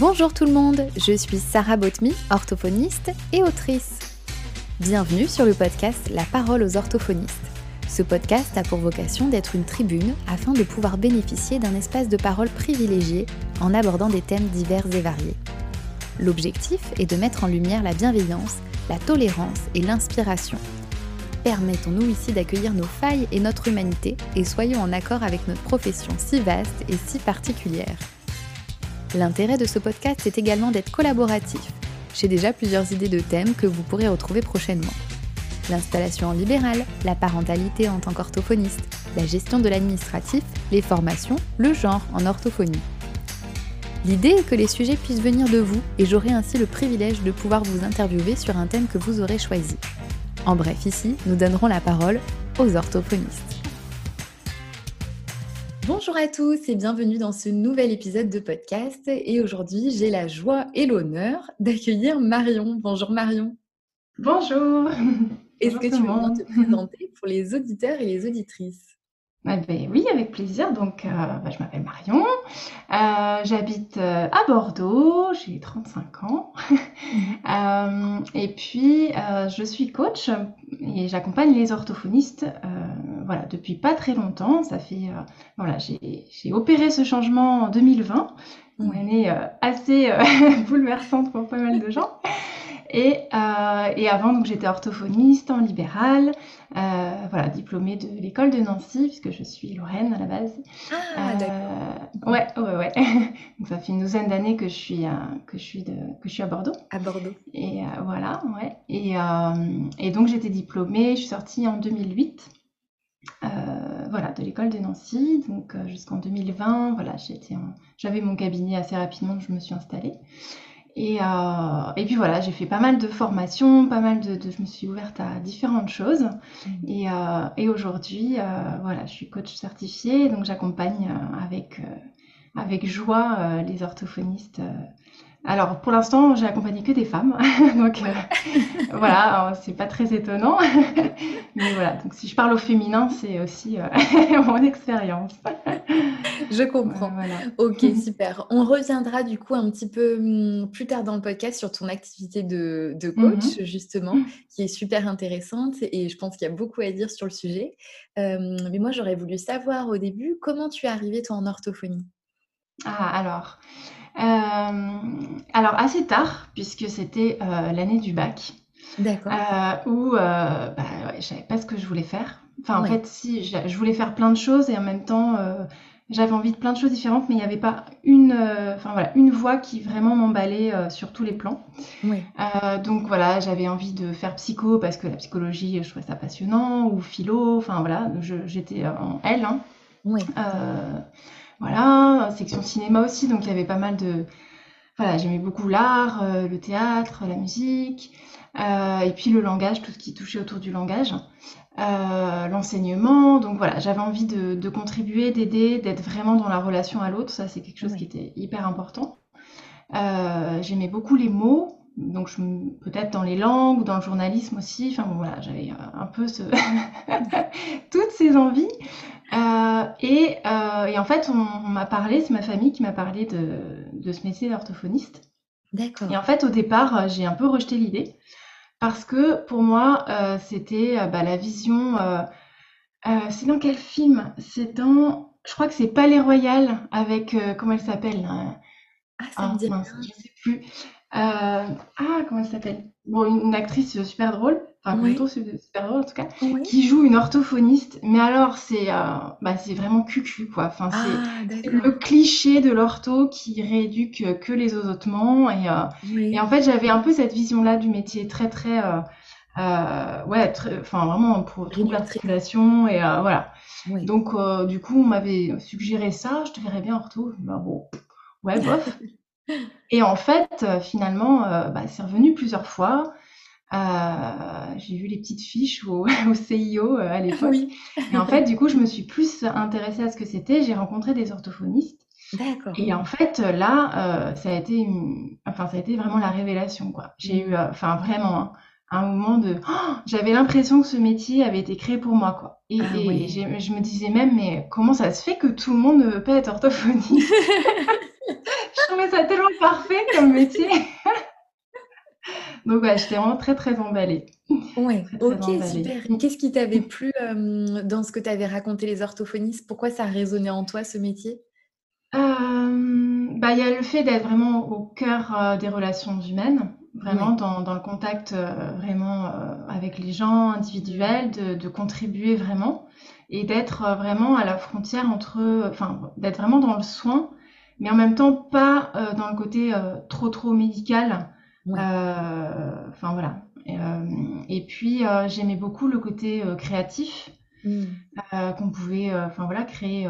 Bonjour tout le monde, je suis Sarah Botmy, orthophoniste et autrice. Bienvenue sur le podcast La parole aux orthophonistes. Ce podcast a pour vocation d'être une tribune afin de pouvoir bénéficier d'un espace de parole privilégié en abordant des thèmes divers et variés. L'objectif est de mettre en lumière la bienveillance, la tolérance et l'inspiration. Permettons-nous ici d'accueillir nos failles et notre humanité et soyons en accord avec notre profession si vaste et si particulière. L'intérêt de ce podcast est également d'être collaboratif. J'ai déjà plusieurs idées de thèmes que vous pourrez retrouver prochainement. L'installation en libéral, la parentalité en tant qu'orthophoniste, la gestion de l'administratif, les formations, le genre en orthophonie. L'idée est que les sujets puissent venir de vous et j'aurai ainsi le privilège de pouvoir vous interviewer sur un thème que vous aurez choisi. En bref, ici, nous donnerons la parole aux orthophonistes. Bonjour à tous et bienvenue dans ce nouvel épisode de podcast. Et aujourd'hui, j'ai la joie et l'honneur d'accueillir Marion. Bonjour Marion. Bonjour. Est-ce que tu veux bien te présenter pour les auditeurs et les auditrices? Ah ben oui, avec plaisir. Donc, euh, bah, je m'appelle Marion. Euh, j'habite euh, à Bordeaux. J'ai 35 ans. Mhm. et puis, je suis coach et j'accompagne les orthophonistes voilà, depuis pas très longtemps. Ça fait, voilà, j'ai opéré ce changement en 2020. Une année assez bouleversante pour pas mal de gens. Et, euh, et avant, donc j'étais orthophoniste en libéral, euh, voilà, diplômée de l'école de Nancy, puisque je suis Lorraine à la base. Ah, euh, d'accord. Ouais, ouais, ouais. donc ça fait une douzaine d'années que je suis à, que je suis de, que je suis à Bordeaux. À Bordeaux. Et voilà, ouais. Et, et donc j'étais diplômée, je suis sortie en 2008. voilà, de l'école de Nancy, donc jusqu'en 2020, voilà, j'avais mon cabinet assez rapidement, je me suis installée. Et, euh, et, puis voilà, j'ai fait pas mal de formations, pas mal de, je me suis ouverte à différentes choses. Mmh. Et, euh, et aujourd'hui, euh, voilà, je suis coach certifiée, donc j'accompagne avec, avec joie les orthophonistes alors, pour l'instant, j'ai accompagné que des femmes. donc, euh, voilà, c'est pas très étonnant. Mais voilà, donc si je parle au féminin, c'est aussi euh, mon expérience. Je comprends. Ok, super. On reviendra du coup un petit peu hum, plus tard dans le podcast sur ton activité de, coach, mhm. justement, qui est super intéressante et je pense qu'il y a beaucoup à dire sur le sujet. Euh, mais moi, j'aurais voulu savoir au début comment tu es arrivée, toi, en orthophonie? Ah, alors. Euh, alors assez tard, puisque c'était euh, l'année du bac. D'accord. Euh, où bah, ouais, je savais pas ce que je voulais faire. Enfin, en fait, si, je, voulais faire plein de choses et en même temps, j'avais envie de plein de choses différentes, mais il n'y avait pas une, enfin voilà, une voie qui vraiment m'emballait sur tous les plans. Donc voilà, j'avais envie de faire psycho parce que la psychologie, je trouvais ça passionnant, ou philo, enfin voilà, j'étais en L. Hein. Oui. Voilà, section cinéma aussi, donc il y avait pas mal de... Voilà, j'aimais beaucoup l'art, euh, le théâtre, la musique, euh, et puis le langage, tout ce qui touchait autour du langage, euh, l'enseignement. Donc voilà, j'avais envie de, contribuer, d'aider, d'être vraiment dans la relation à l'autre. Ça, c'est quelque chose qui était hyper important. j'aimais beaucoup les mots, donc peut-être dans les langues ou dans le journalisme aussi. Enfin bon, voilà, j'avais un peu ce toutes ces envies. Euh, et, euh, et, en fait, on, m'a parlé, c'est ma famille qui m'a parlé de, de, ce métier d'orthophoniste. D'accord. Et en fait, au départ, j'ai un peu rejeté l'idée parce que pour moi, euh, c'était bah, la vision. c'est dans quel film? C'est dans, je crois que c'est Palais Royal avec comment elle s'appelle Ah, ça me dit ah, Je sais plus. Ah, comment elle s'appelle? Bon, une actrice super drôle enfin oui. super drôle en tout cas, qui joue une orthophoniste. Mais alors, c'est euh, bah, c'est vraiment cucu, quoi. Enfin, c'est ah, le cliché de l'ortho qui rééduque que les osotements. Et, euh, et en fait, j'avais un peu cette vision-là du métier très, très. Euh, euh ouais, enfin vraiment pour trouver l'articulation et voilà. Donc, du coup, on m'avait suggéré ça. Je te verrais bien ortho. Bah, bon, ouais, bof. et en fait, finalement, bah, c'est revenu plusieurs fois. Euh, j'ai vu les petites fiches au, au CIO euh, à l'époque. Oui. et en fait, du coup, je me suis plus intéressée à ce que c'était. J'ai rencontré des orthophonistes. D'accord. Et en fait, là, euh, ça a été, enfin, ça a été vraiment la révélation, quoi. J'ai eu, euh, enfin, vraiment hein, un moment de, oh, j'avais l'impression que ce métier avait été créé pour moi, quoi. Et, ah, et je me disais même, mais comment ça se fait que tout le monde ne veut pas être orthophoniste? je trouvais ça tellement parfait comme métier. Donc ouais, j'étais vraiment très très emballée. Ouais, ok, super. Qu'est-ce qui t'avait plu euh, dans ce que tu avais raconté les orthophonistes? Pourquoi ça résonnait en toi ce métier? Euh, bah, il y a le fait d'être vraiment au cœur euh, des relations humaines, vraiment dans, dans le contact vraiment avec les gens individuels, de, de contribuer vraiment et d'être vraiment à la frontière entre, enfin, d'être vraiment dans le soin, mais en même temps pas dans le côté trop trop médical euh, enfin voilà. Et, euh, et puis euh, j'aimais beaucoup le côté créatif. Mmh. qu'on pouvait enfin voilà créer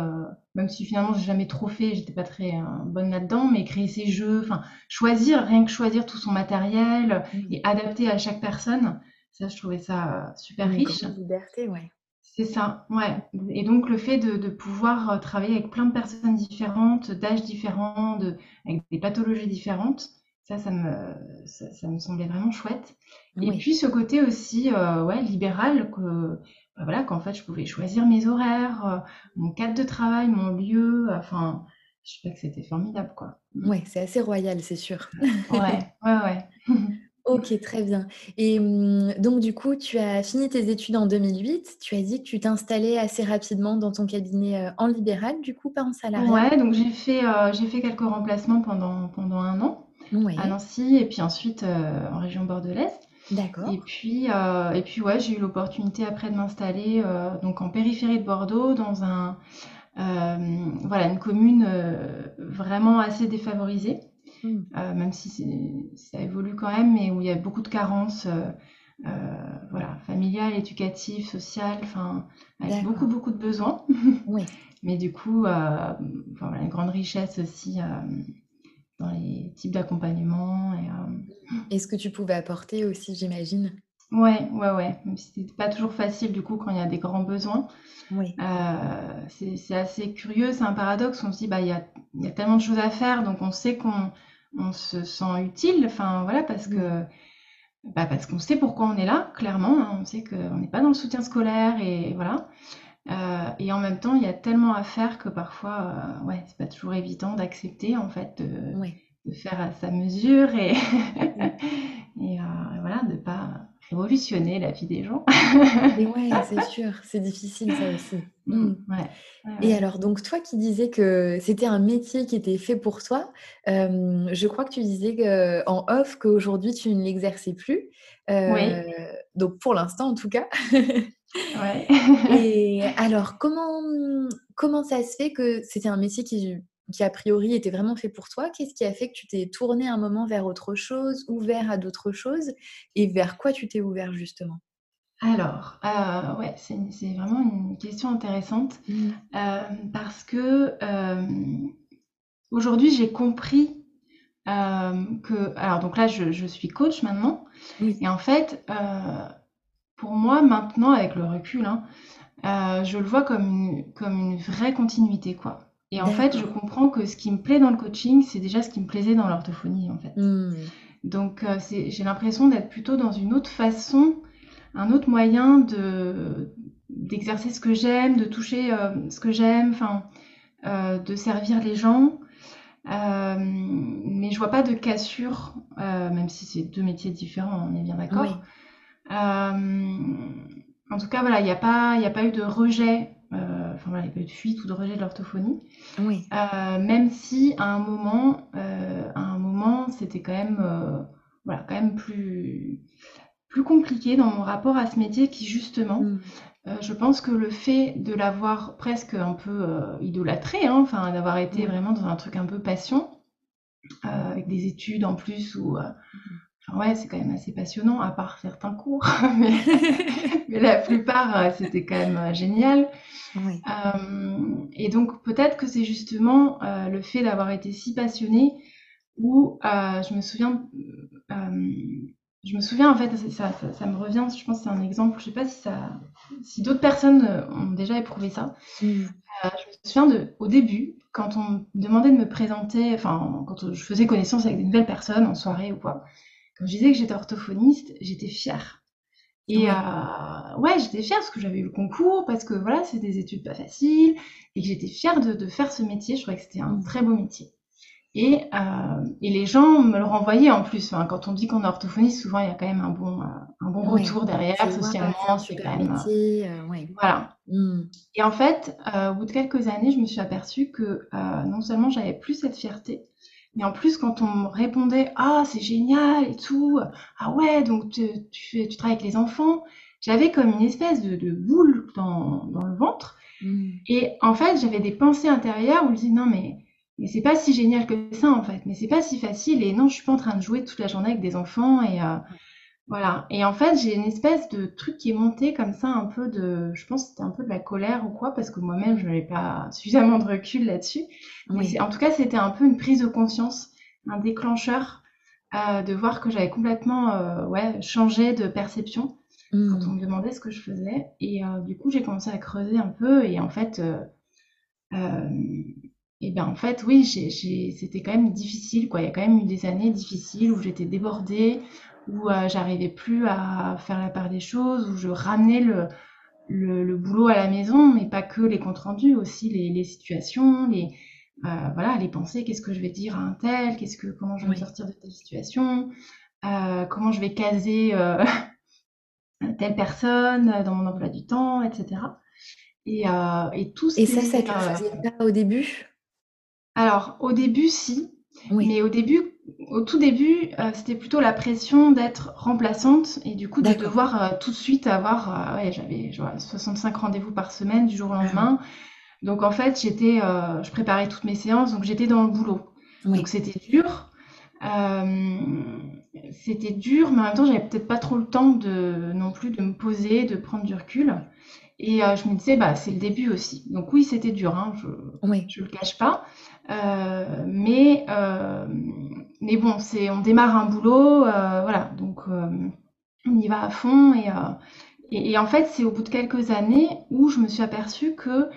même si finalement j'ai jamais trop fait j'étais pas très bonne là-dedans mais créer ses jeux enfin choisir rien que choisir tout son matériel mmh. et adapter à chaque personne ça je trouvais ça super riche liberté ouais c'est ça ouais et donc le fait de, de, pouvoir travailler avec plein de personnes différentes d'âges différents de avec des pathologies différentes ça, ça me, ça, me semblait vraiment chouette. Et puis ce côté aussi, euh, ouais, libéral, que bah voilà, qu'en fait je pouvais choisir mes horaires, euh, mon cadre de travail, mon lieu. Enfin, je sais pas que c'était formidable, quoi. Ouais, c'est assez royal, c'est sûr. ouais, ouais, ouais. Ok, très bien. Et mmh, donc, du coup, tu as fini tes études en 2008. Tu as dit que tu t'installais assez rapidement dans ton cabinet euh, en libéral, du coup, pas en salariat. Ouais, donc j'ai fait, j'ai fait quelques remplacements pendant, pendant un an à Nancy et puis ensuite euh, en région bordelaise. D'accord. Et puis, euh, et puis ouais, j'ai eu l'opportunité après de m'installer euh, donc en périphérie de Bordeaux dans un voilà une commune vraiment assez défavorisée, hmm. même si ça évolue quand même, mais où il y a beaucoup de carences. voilà, familiales, éducatives, sociales, enfin, avec beaucoup, beaucoup de besoins. Oui. Mais du coup, enfin, voilà, une grande richesse aussi dans les types d'accompagnement. Et, euh, et, ce que tu pouvais apporter aussi, j'imagine? Ouais, ouais, ouais. Même si c'est pas toujours facile du coup quand il y a des grands besoins. Oui. Euh, c'est assez curieux, c'est un paradoxe. On se dit, bah, il y a, y a, tellement de choses à faire, donc on sait qu'on on se sent utile. Enfin, voilà, parce que. Bah, parce qu'on sait pourquoi on est là, clairement. Hein. On sait qu'on n'est pas dans le soutien scolaire et voilà. Euh, et en même temps, il y a tellement à faire que parfois, euh, ouais, c'est pas toujours évident d'accepter en fait de, faire à sa mesure et, et euh, voilà, de pas révolutionner la vie des gens. Ouais, c'est sûr, c'est difficile ça aussi. Mm, mm. Ouais, Et alors, donc toi qui disais que c'était un métier qui était fait pour toi, je crois que tu disais que, en off qu'aujourd'hui tu ne l'exerçais plus. oui. Donc pour l'instant en tout cas. Et alors, comment, comment ça se fait que c'était un métier qui, qui, a priori, était vraiment fait pour toi Qu'est-ce qui a fait que tu t'es tourné un moment vers autre chose, ouvert à d'autres choses Et vers quoi tu t'es ouvert justement? Alors, euh, ouais, c'est vraiment une question intéressante mmh. euh, parce que euh, aujourd'hui j'ai compris que, alors donc là je, je suis coach maintenant et en fait pour moi, maintenant, avec le recul, hein, je le vois comme une, comme une vraie continuité, quoi. Et en fait, je comprends que ce qui me plaît dans le coaching, c'est déjà ce qui me plaisait dans l'orthophonie, en fait. Mmh. Donc, euh, j'ai l'impression d'être plutôt dans une autre façon, un autre moyen de d'exercer ce que j'aime, de toucher euh, ce que j'aime, enfin, de servir les gens. mais je vois pas de cassure, même si c'est deux métiers différents, on est bien d'accord. Euh, en tout cas, voilà, il n'y a, pas, a pas eu de rejet, euh, enfin voilà, il n'y a pas eu de fuite ou de rejet de l'orthophonie. Oui. Euh, même si à un moment, à un moment, c'était quand même, voilà, quand même plus, plus compliqué dans mon rapport à ce métier qui justement, mm. je pense que le fait de l'avoir presque un peu idolâtré, hein, enfin d'avoir été vraiment dans un truc un peu passion, avec des études en plus où ouais, c'est quand même assez passionnant, à part certains cours, mais, la plupart, euh, c'était quand même euh, génial. Euh, et donc, peut-être que c'est justement le fait d'avoir été si passionnée où je me souviens, je me souviens en fait, ça, ça, me revient, je pense que c'est un exemple, je sais pas si ça, si d'autres personnes ont déjà éprouvé ça. Mm. je me souviens de, au début, quand on me demandait de me présenter, enfin, quand je faisais connaissance avec des nouvelles personnes en soirée ou quoi, quand je disais que j'étais orthophoniste, j'étais fière. Et ouais, euh, ouais j'étais fière parce que j'avais eu le concours, parce que voilà, c'est des études pas faciles, et que j'étais fière de, de, faire ce métier. Je trouvais que c'était un très beau métier. Et, et, les gens me le renvoyaient en plus. quand on dit qu'on est orthophoniste, souvent il y a quand même un bon, un bon retour derrière, socialement. C'est quand même. Métier, ouais. Voilà. Mmh. Et en fait, au bout de quelques années, je me suis aperçue que non seulement j'avais plus cette fierté, mais en plus, quand on me répondait Ah, c'est génial et tout, ah ouais, donc tu, tu, tu travailles avec les enfants, j'avais comme une espèce de, de boule dans, dans, le ventre. Mmh. Et en fait, j'avais des pensées intérieures où je me disais Non, mais, mais c'est pas si génial que ça, en fait, mais c'est pas si facile. Et non, je suis pas en train de jouer toute la journée avec des enfants. Et euh, voilà. Et en fait, j'ai une espèce de truc qui est monté comme ça, un peu de. Je pense que c'était un peu de la colère ou quoi, parce que moi-même, je n'avais pas suffisamment de recul là-dessus. Mais en tout cas, c'était un peu une prise de conscience, un déclencheur euh, de voir que j'avais complètement euh, ouais, changé de perception quand on mmh. me demandait ce que je faisais. Et euh, du coup, j'ai commencé à creuser un peu. Et en fait, euh, euh, et ben en fait, oui, c'était quand même difficile. Quoi. Il y a quand même eu des années difficiles où j'étais débordée, où j'arrivais plus à faire la part des choses, où je ramenais le, le, boulot à la maison, mais pas que les comptes rendus, aussi les, les situations, les, voilà, les pensées. Qu'est-ce que je vais dire à un tel? Qu'est-ce que, comment je vais me sortir de telle situation? Comment je vais caser telle personne dans mon emploi du temps, etc. Et, euh, et tout Et ça, ça ne euh, faisait pas au début? Alors, au début, si. Mais au début, au tout début, euh, c'était plutôt la pression d'être remplaçante et du coup de devoir tout de suite avoir, ouais, j'avais 65 rendez-vous par semaine du jour au ah lendemain. Donc en fait, j'étais, je préparais toutes mes séances, donc j'étais dans le boulot. Donc c'était dur. c'était dur, mais en même temps, j'avais peut-être pas trop le temps de non plus de me poser, de prendre du recul. Et euh, je me disais, bah, c'est le début aussi. Donc oui, c'était dur, hein, je ne le cache pas. Euh, mais, euh, mais bon, c'est, on démarre un boulot, voilà, donc on y va à fond. Et, et, et en fait, c'est au bout de quelques années où je me suis aperçue que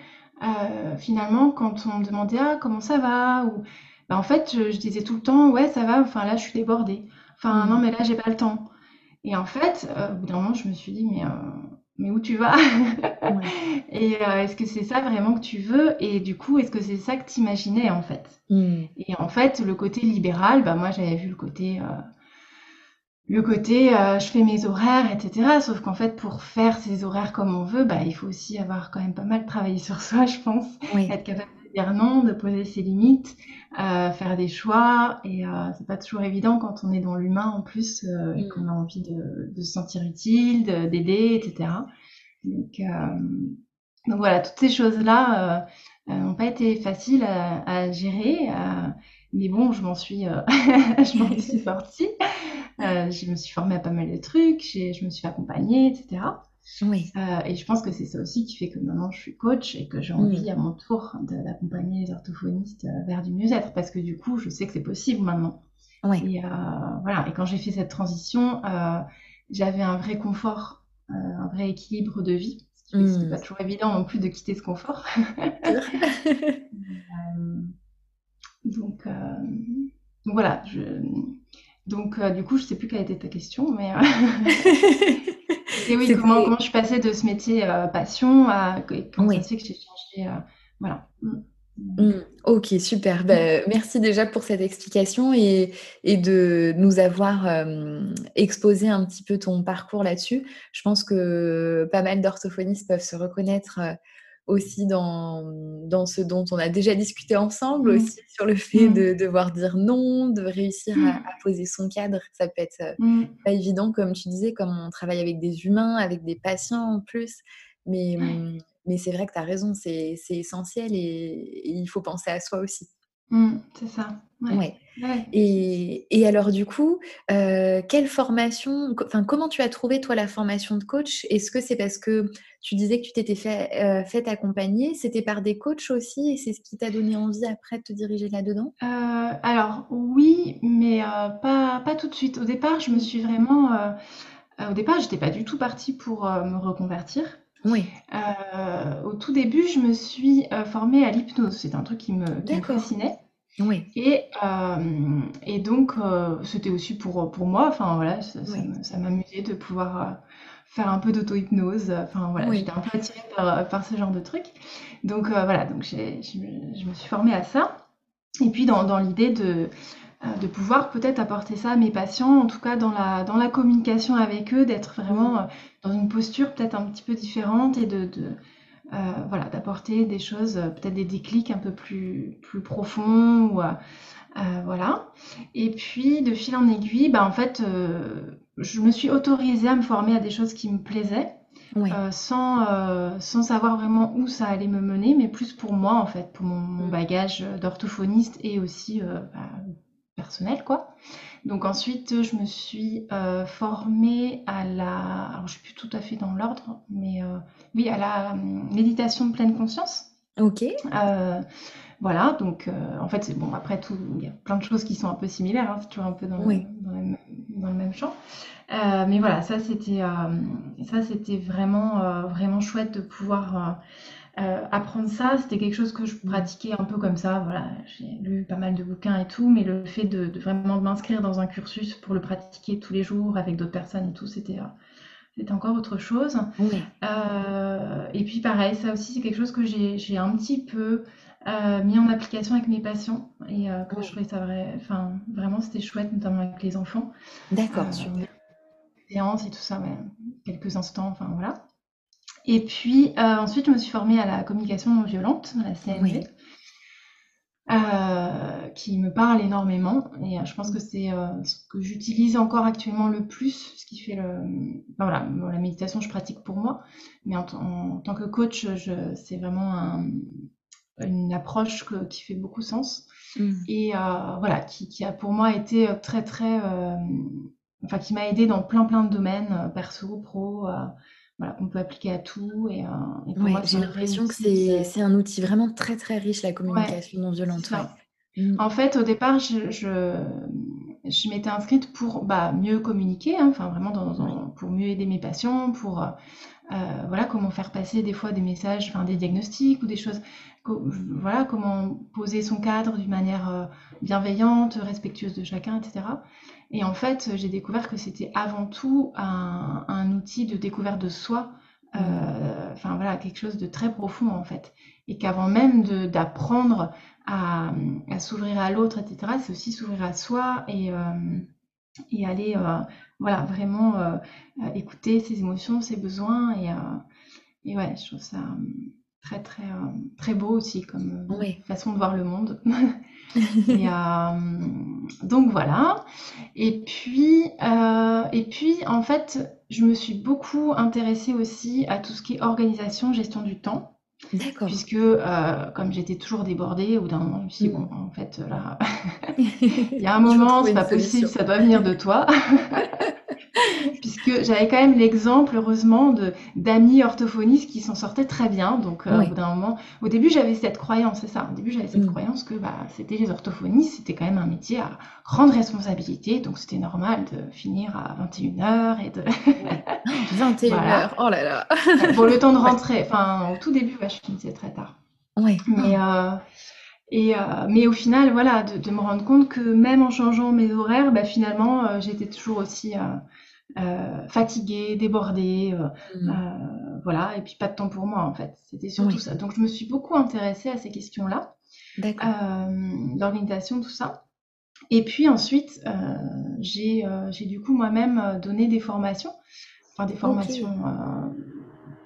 finalement, quand on me demandait, ah, comment ça va ou bah, en fait, je, disais tout le temps, ouais, ça va, enfin là, je suis débordée. Enfin, non, mmh. mais là, j'ai pas le temps. Et en fait, euh, au bout d'un moment, je me suis dit, mais, euh, mais où tu vas Et euh, est-ce que c'est ça vraiment que tu veux? Et du coup, est-ce que c'est ça que tu imaginais, en fait? Mmh. Et en fait, le côté libéral, bah, moi, j'avais vu le côté le côté je fais mes horaires, etc. Sauf qu'en fait, pour faire ces horaires comme on veut, bah, il faut aussi avoir quand même pas mal travaillé sur soi, je pense. Être capable dire non, de poser ses limites, euh, faire des choix. Et euh, c'est pas toujours évident quand on est dans l'humain en plus euh, et mm. qu'on a envie de, de, se sentir utile, d'aider, etc. Donc, donc, voilà, toutes ces choses-là n'ont pas été faciles à, à gérer. mais bon, je m'en suis, je m'en suis sortie. je me suis formée à pas mal de trucs, je me suis accompagnée, etc. Oui. Euh, et je pense que c'est ça aussi qui fait que maintenant je suis coach et que j'ai envie à mon tour d'accompagner les orthophonistes euh, vers du mieux-être parce que du coup je sais que c'est possible maintenant. Oui. Et, euh, voilà. et quand j'ai fait cette transition, j'avais un vrai confort, un vrai équilibre de vie. Ce qui mmh. pas toujours évident non plus de quitter ce confort. donc, donc voilà. Je... Donc du coup je sais plus quelle était ta question, mais Et oui, comment, comment, je suis passée de ce métier euh, passion à comment oui. ça se fait que j'ai changé. Euh, voilà. Mm. Mm. ok, super. Ben, merci déjà pour cette explication et, et de nous avoir euh, exposé un petit peu ton parcours là-dessus. Je pense que pas mal d'orthophonistes peuvent se reconnaître aussi dans, dans ce dont on a déjà discuté ensemble, mmh. aussi sur le fait mmh. de devoir dire non, de réussir à, mmh. poser son cadre. Ça peut être euh, pas évident, comme tu disais, comme on travaille avec des humains, avec des patients en plus. Mais, mais c'est vrai que tu as raison, c'est essentiel et, il faut penser à soi aussi. C'est ça. Ouais. Et, et, alors du coup, euh, quelle formation, enfin comment tu as trouvé toi la formation de coach? Est-ce que c'est parce que tu disais que tu t'étais fait, euh, fait accompagner? C'était par des coachs aussi et c'est ce qui t'a donné envie après de te diriger là-dedans? Euh, Alors oui, mais pas, pas tout de suite. Au départ, je me suis vraiment... au départ, j'étais pas du tout partie pour me reconvertir. Oui. au tout début, je me suis formée à l'hypnose. C'est un truc qui me, qui me fascinait. Oui. Et, euh, et donc, euh, c'était aussi pour, pour moi, enfin voilà, ça, ça m'amusait de pouvoir euh, faire un peu d'auto-hypnose. Enfin voilà, j'étais un peu attirée par, par ce genre de truc. Donc voilà, donc j'ai, je, me suis formée à ça. Et puis dans, l'idée de, de pouvoir peut-être apporter ça à mes patients, en tout cas dans la, dans la communication avec eux, d'être vraiment dans une posture peut-être un petit peu différente et de, voilà, d'apporter des choses, peut-être des déclics un peu plus, plus profonds ou euh, voilà. Et puis, de fil en aiguille, bah, en fait, euh, je me suis autorisée à me former à des choses qui me plaisaient. Euh, sans, sans savoir vraiment où ça allait me mener, mais plus pour moi en fait, pour mon, bagage d'orthophoniste et aussi bah, personnel quoi. Donc ensuite je me suis formée à la, alors je suis plus tout à fait dans l'ordre, mais oui à la méditation de pleine conscience. Ok. Voilà, donc euh, en fait, c'est bon, après tout, il y a plein de choses qui sont un peu similaires, hein, toujours un peu dans, le, dans, le, même champ. Euh, mais voilà, ça c'était, euh, ça c'était vraiment, vraiment chouette de pouvoir apprendre ça. C'était quelque chose que je pratiquais un peu comme ça. Voilà, j'ai lu pas mal de bouquins et tout, mais le fait de, vraiment m'inscrire dans un cursus pour le pratiquer tous les jours avec d'autres personnes et tout, c'était c'était encore autre chose. et puis pareil, ça aussi c'est quelque chose que j'ai un petit peu euh, mis en application avec mes patients et euh, que je trouvais ça vrai, enfin, vraiment c'était chouette, notamment avec les enfants. D'accord, euh, super. Séance et tout ça, mais quelques instants, enfin voilà. Et puis ensuite, je me suis formée à la communication non violente, la CNV. qui me parle énormément et je pense que c'est ce que j'utilise encore actuellement le plus, ce qui fait le, voilà, la méditation je pratique pour moi, mais en, en tant que coach, c'est vraiment un, une approche qui fait beaucoup sens mmh. et euh, voilà, qui, a pour moi été euh, très très, euh, enfin qui m'a aidé dans plein plein de domaines, perso, pro, voilà, qu'on peut appliquer à tout. Et, j'ai l'impression que c'est un outil vraiment très très riche la communication non violente. Mmh. En fait, au départ, je, je, m'étais inscrite pour bah, mieux communiquer, hein, enfin vraiment dans, pour mieux aider mes patients, pour voilà comment faire passer des fois des messages, enfin des diagnostics ou des choses voilà, comment poser son cadre d'une manière euh, bienveillante, respectueuse de chacun, etc. Et en fait, j'ai découvert que c'était avant tout un, outil de découverte de soi, euh, enfin voilà, quelque chose de très profond en fait. Et qu'avant même d'apprendre à, s'ouvrir à l'autre, etc., c'est aussi s'ouvrir à soi et, euh, et aller voilà, vraiment écouter ses émotions, ses besoins. Et, et ouais, je trouve ça très très euh, très beau aussi comme euh, façon de voir le monde. et, euh, donc voilà. Et puis et puis en fait, je me suis beaucoup intéressée aussi à tout ce qui est organisation, gestion du temps. D'accord. Puisque comme j'étais toujours débordée, au bout d'un moment, je me suis dit, bon, en fait, là, il y a un moment, c'est pas possible, ça doit venir de toi. puisque j'avais quand même l'exemple, heureusement, d'amis orthophonistes qui s'en sortaient très bien. Donc, euh, au bout d'un moment, au début, j'avais cette croyance, c'est ça. Au début, j'avais cette mm. croyance que bah, c'était les orthophonistes, c'était quand même un métier à grande responsabilité, donc c'était normal de finir à 21h et de. 21h, oh là là. Pour le temps de rentrer, enfin, au tout début, je finissais très tard. Oui. Mais, euh, et, euh, mais au final, voilà, de, me rendre compte que même en changeant mes horaires, bah, finalement, euh, j'étais toujours aussi euh, fatiguée, débordée, mmh. voilà, et puis pas de temps pour moi en fait. C'était surtout ça. Donc je me suis beaucoup intéressée à ces questions-là, l'organisation, tout ça. Et puis ensuite, j'ai du coup moi-même donné des formations, enfin des formations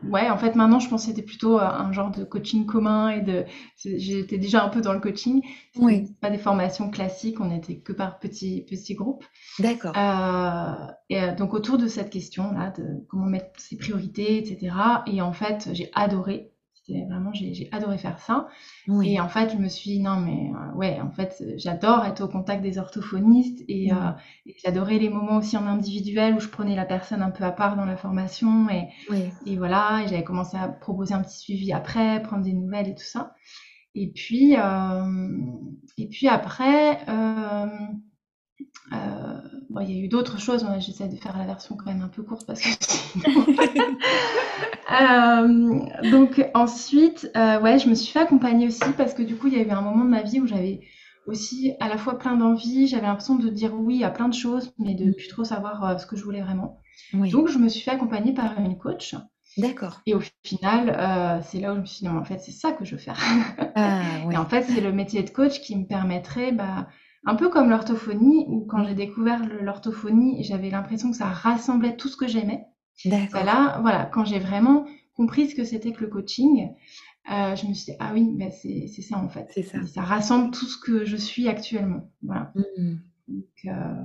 ouais, en fait, maintenant, je pense que c'était plutôt euh, un genre de coaching commun et de. J'étais déjà un peu dans le coaching. Oui. Pas des formations classiques, on n'était que par petits, petits groupes. D'accord. Euh, et euh, donc, autour de cette question-là, de comment mettre ses priorités, etc. Et en fait, j'ai adoré vraiment, j'ai adoré faire ça. Et en fait, je me suis dit, non, mais euh, ouais, en fait, j'adore être au contact des orthophonistes et, euh, j'adorais les moments aussi en individuel où je prenais la personne un peu à part dans la formation et, et voilà, et j'avais commencé à proposer un petit suivi après, prendre des nouvelles et tout ça. Et puis, euh, et puis après, euh, bon, il y a eu d'autres choses, j'essaie de faire la version quand même un peu courte parce que euh, donc ensuite, euh, ouais, je me suis fait accompagner aussi parce que du coup, il y a eu un moment de ma vie où j'avais aussi à la fois plein d'envie, j'avais l'impression de dire oui à plein de choses, mais de plus trop savoir ce que je voulais vraiment. Donc je me suis fait accompagner par une coach D'accord. Et au final, c'est là où je me suis dit, non, en fait, c'est ça que je veux faire. Ah, Et en fait, c'est le métier de coach qui me permettrait, bah, un peu comme l'orthophonie, où quand j'ai découvert l'orthophonie, j'avais l'impression que ça rassemblait tout ce que j'aimais. D'accord. là, voilà, quand j'ai vraiment compris ce que c'était que le coaching, euh, je me suis dit, ah oui, bah, c'est c'est ça en fait. C'est ça. Et ça rassemble tout ce que je suis actuellement. Voilà. Hmm. Donc, euh,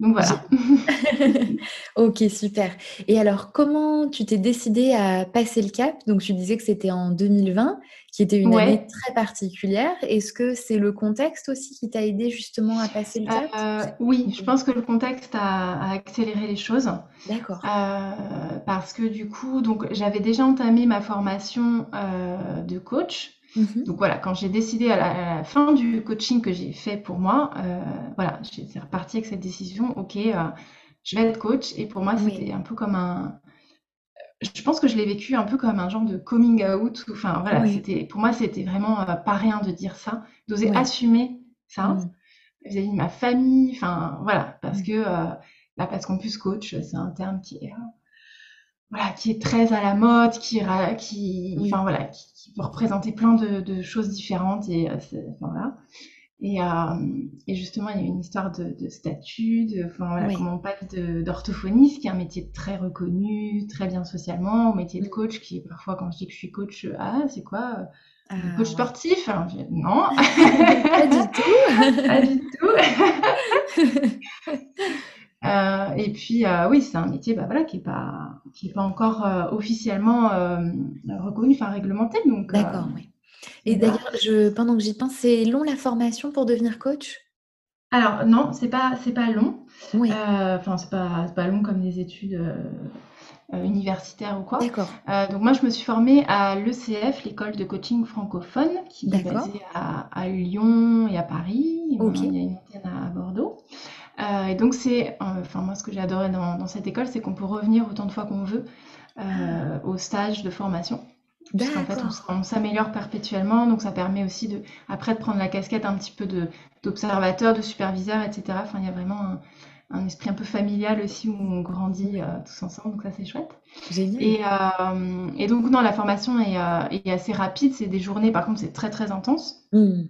donc voilà. Ok, super. Et alors, comment tu t'es décidée à passer le cap? Donc, tu disais que c'était en 2020, qui était une année très particulière. Est-ce que c'est le contexte aussi qui t'a aidé justement à passer le cap? Euh, oui, je pense que le contexte a, a accéléré les choses. D'accord. Euh, parce que du coup, donc j'avais déjà entamé ma formation euh, de coach. Mhm. Donc voilà, quand j'ai décidé à la, à la fin du coaching que j'ai fait pour moi, euh, voilà, j'étais repartie avec cette décision, ok, euh, je vais être coach. Et pour moi, Oui. c'était un peu comme un... Je pense que je l'ai vécu un peu comme un genre de coming out. ou- Enfin voilà, Oui. c'était pour moi, c'était vraiment euh, pas rien de dire ça, d'oser Oui. assumer ça Hmm. vis-à-vis de ma famille. Enfin voilà, parce Mm. que là, parce qu'en plus coach, c'est un terme qui est voilà, qui est très à la mode, qui, ra- qui, Oui. enfin voilà, qui, qui peut représenter plein de, de choses différentes et euh, voilà. Et, euh, et justement, il y a une histoire de, de statut, de, enfin voilà, Oui. comment on passe d'orthophoniste, qui est un métier très reconnu, très bien socialement, au métier de Mm. coach, qui est parfois, quand je dis que je suis coach, euh, ah, c'est quoi, euh, Ah, coach ouais. sportif? Dis, non, Pas du tout. pas du tout. Euh, et puis, euh, oui, c'est un métier bah, voilà, qui n'est pas, qui est pas encore euh, officiellement reconnu, enfin réglementé. Donc, D'accord, oui. Et d'ailleurs, je, pendant que j'y pense, c'est long la formation pour devenir coach? Alors, non, c'est pas, c'est pas long. Oui. Enfin, c'est pas, c'est pas long comme des études universitaires ou quoi. D'accord. Euh, donc, moi, je me suis formée à l'ECF, l'école de coaching francophone, qui est basée à, à Lyon et à Paris. Et Ok. maintenant, il y a une antenne à euh, Euh, et donc, c'est, euh, enfin, moi, ce que j'ai adoré dans, dans cette école, c'est qu'on peut revenir autant de fois qu'on veut euh, au stage de formation. Puisqu'en fait, on, s'améliore perpétuellement, donc ça permet aussi de, après de prendre la casquette un petit peu d'observateur, de superviseur, etc. Enfin, il y a vraiment un, un esprit un peu familial aussi où on grandit euh, tous ensemble, donc ça c'est chouette. Génial. Et, euh, et donc, non, la formation est, euh, est assez rapide, c'est des journées, par contre, c'est très très intense. J'imagine.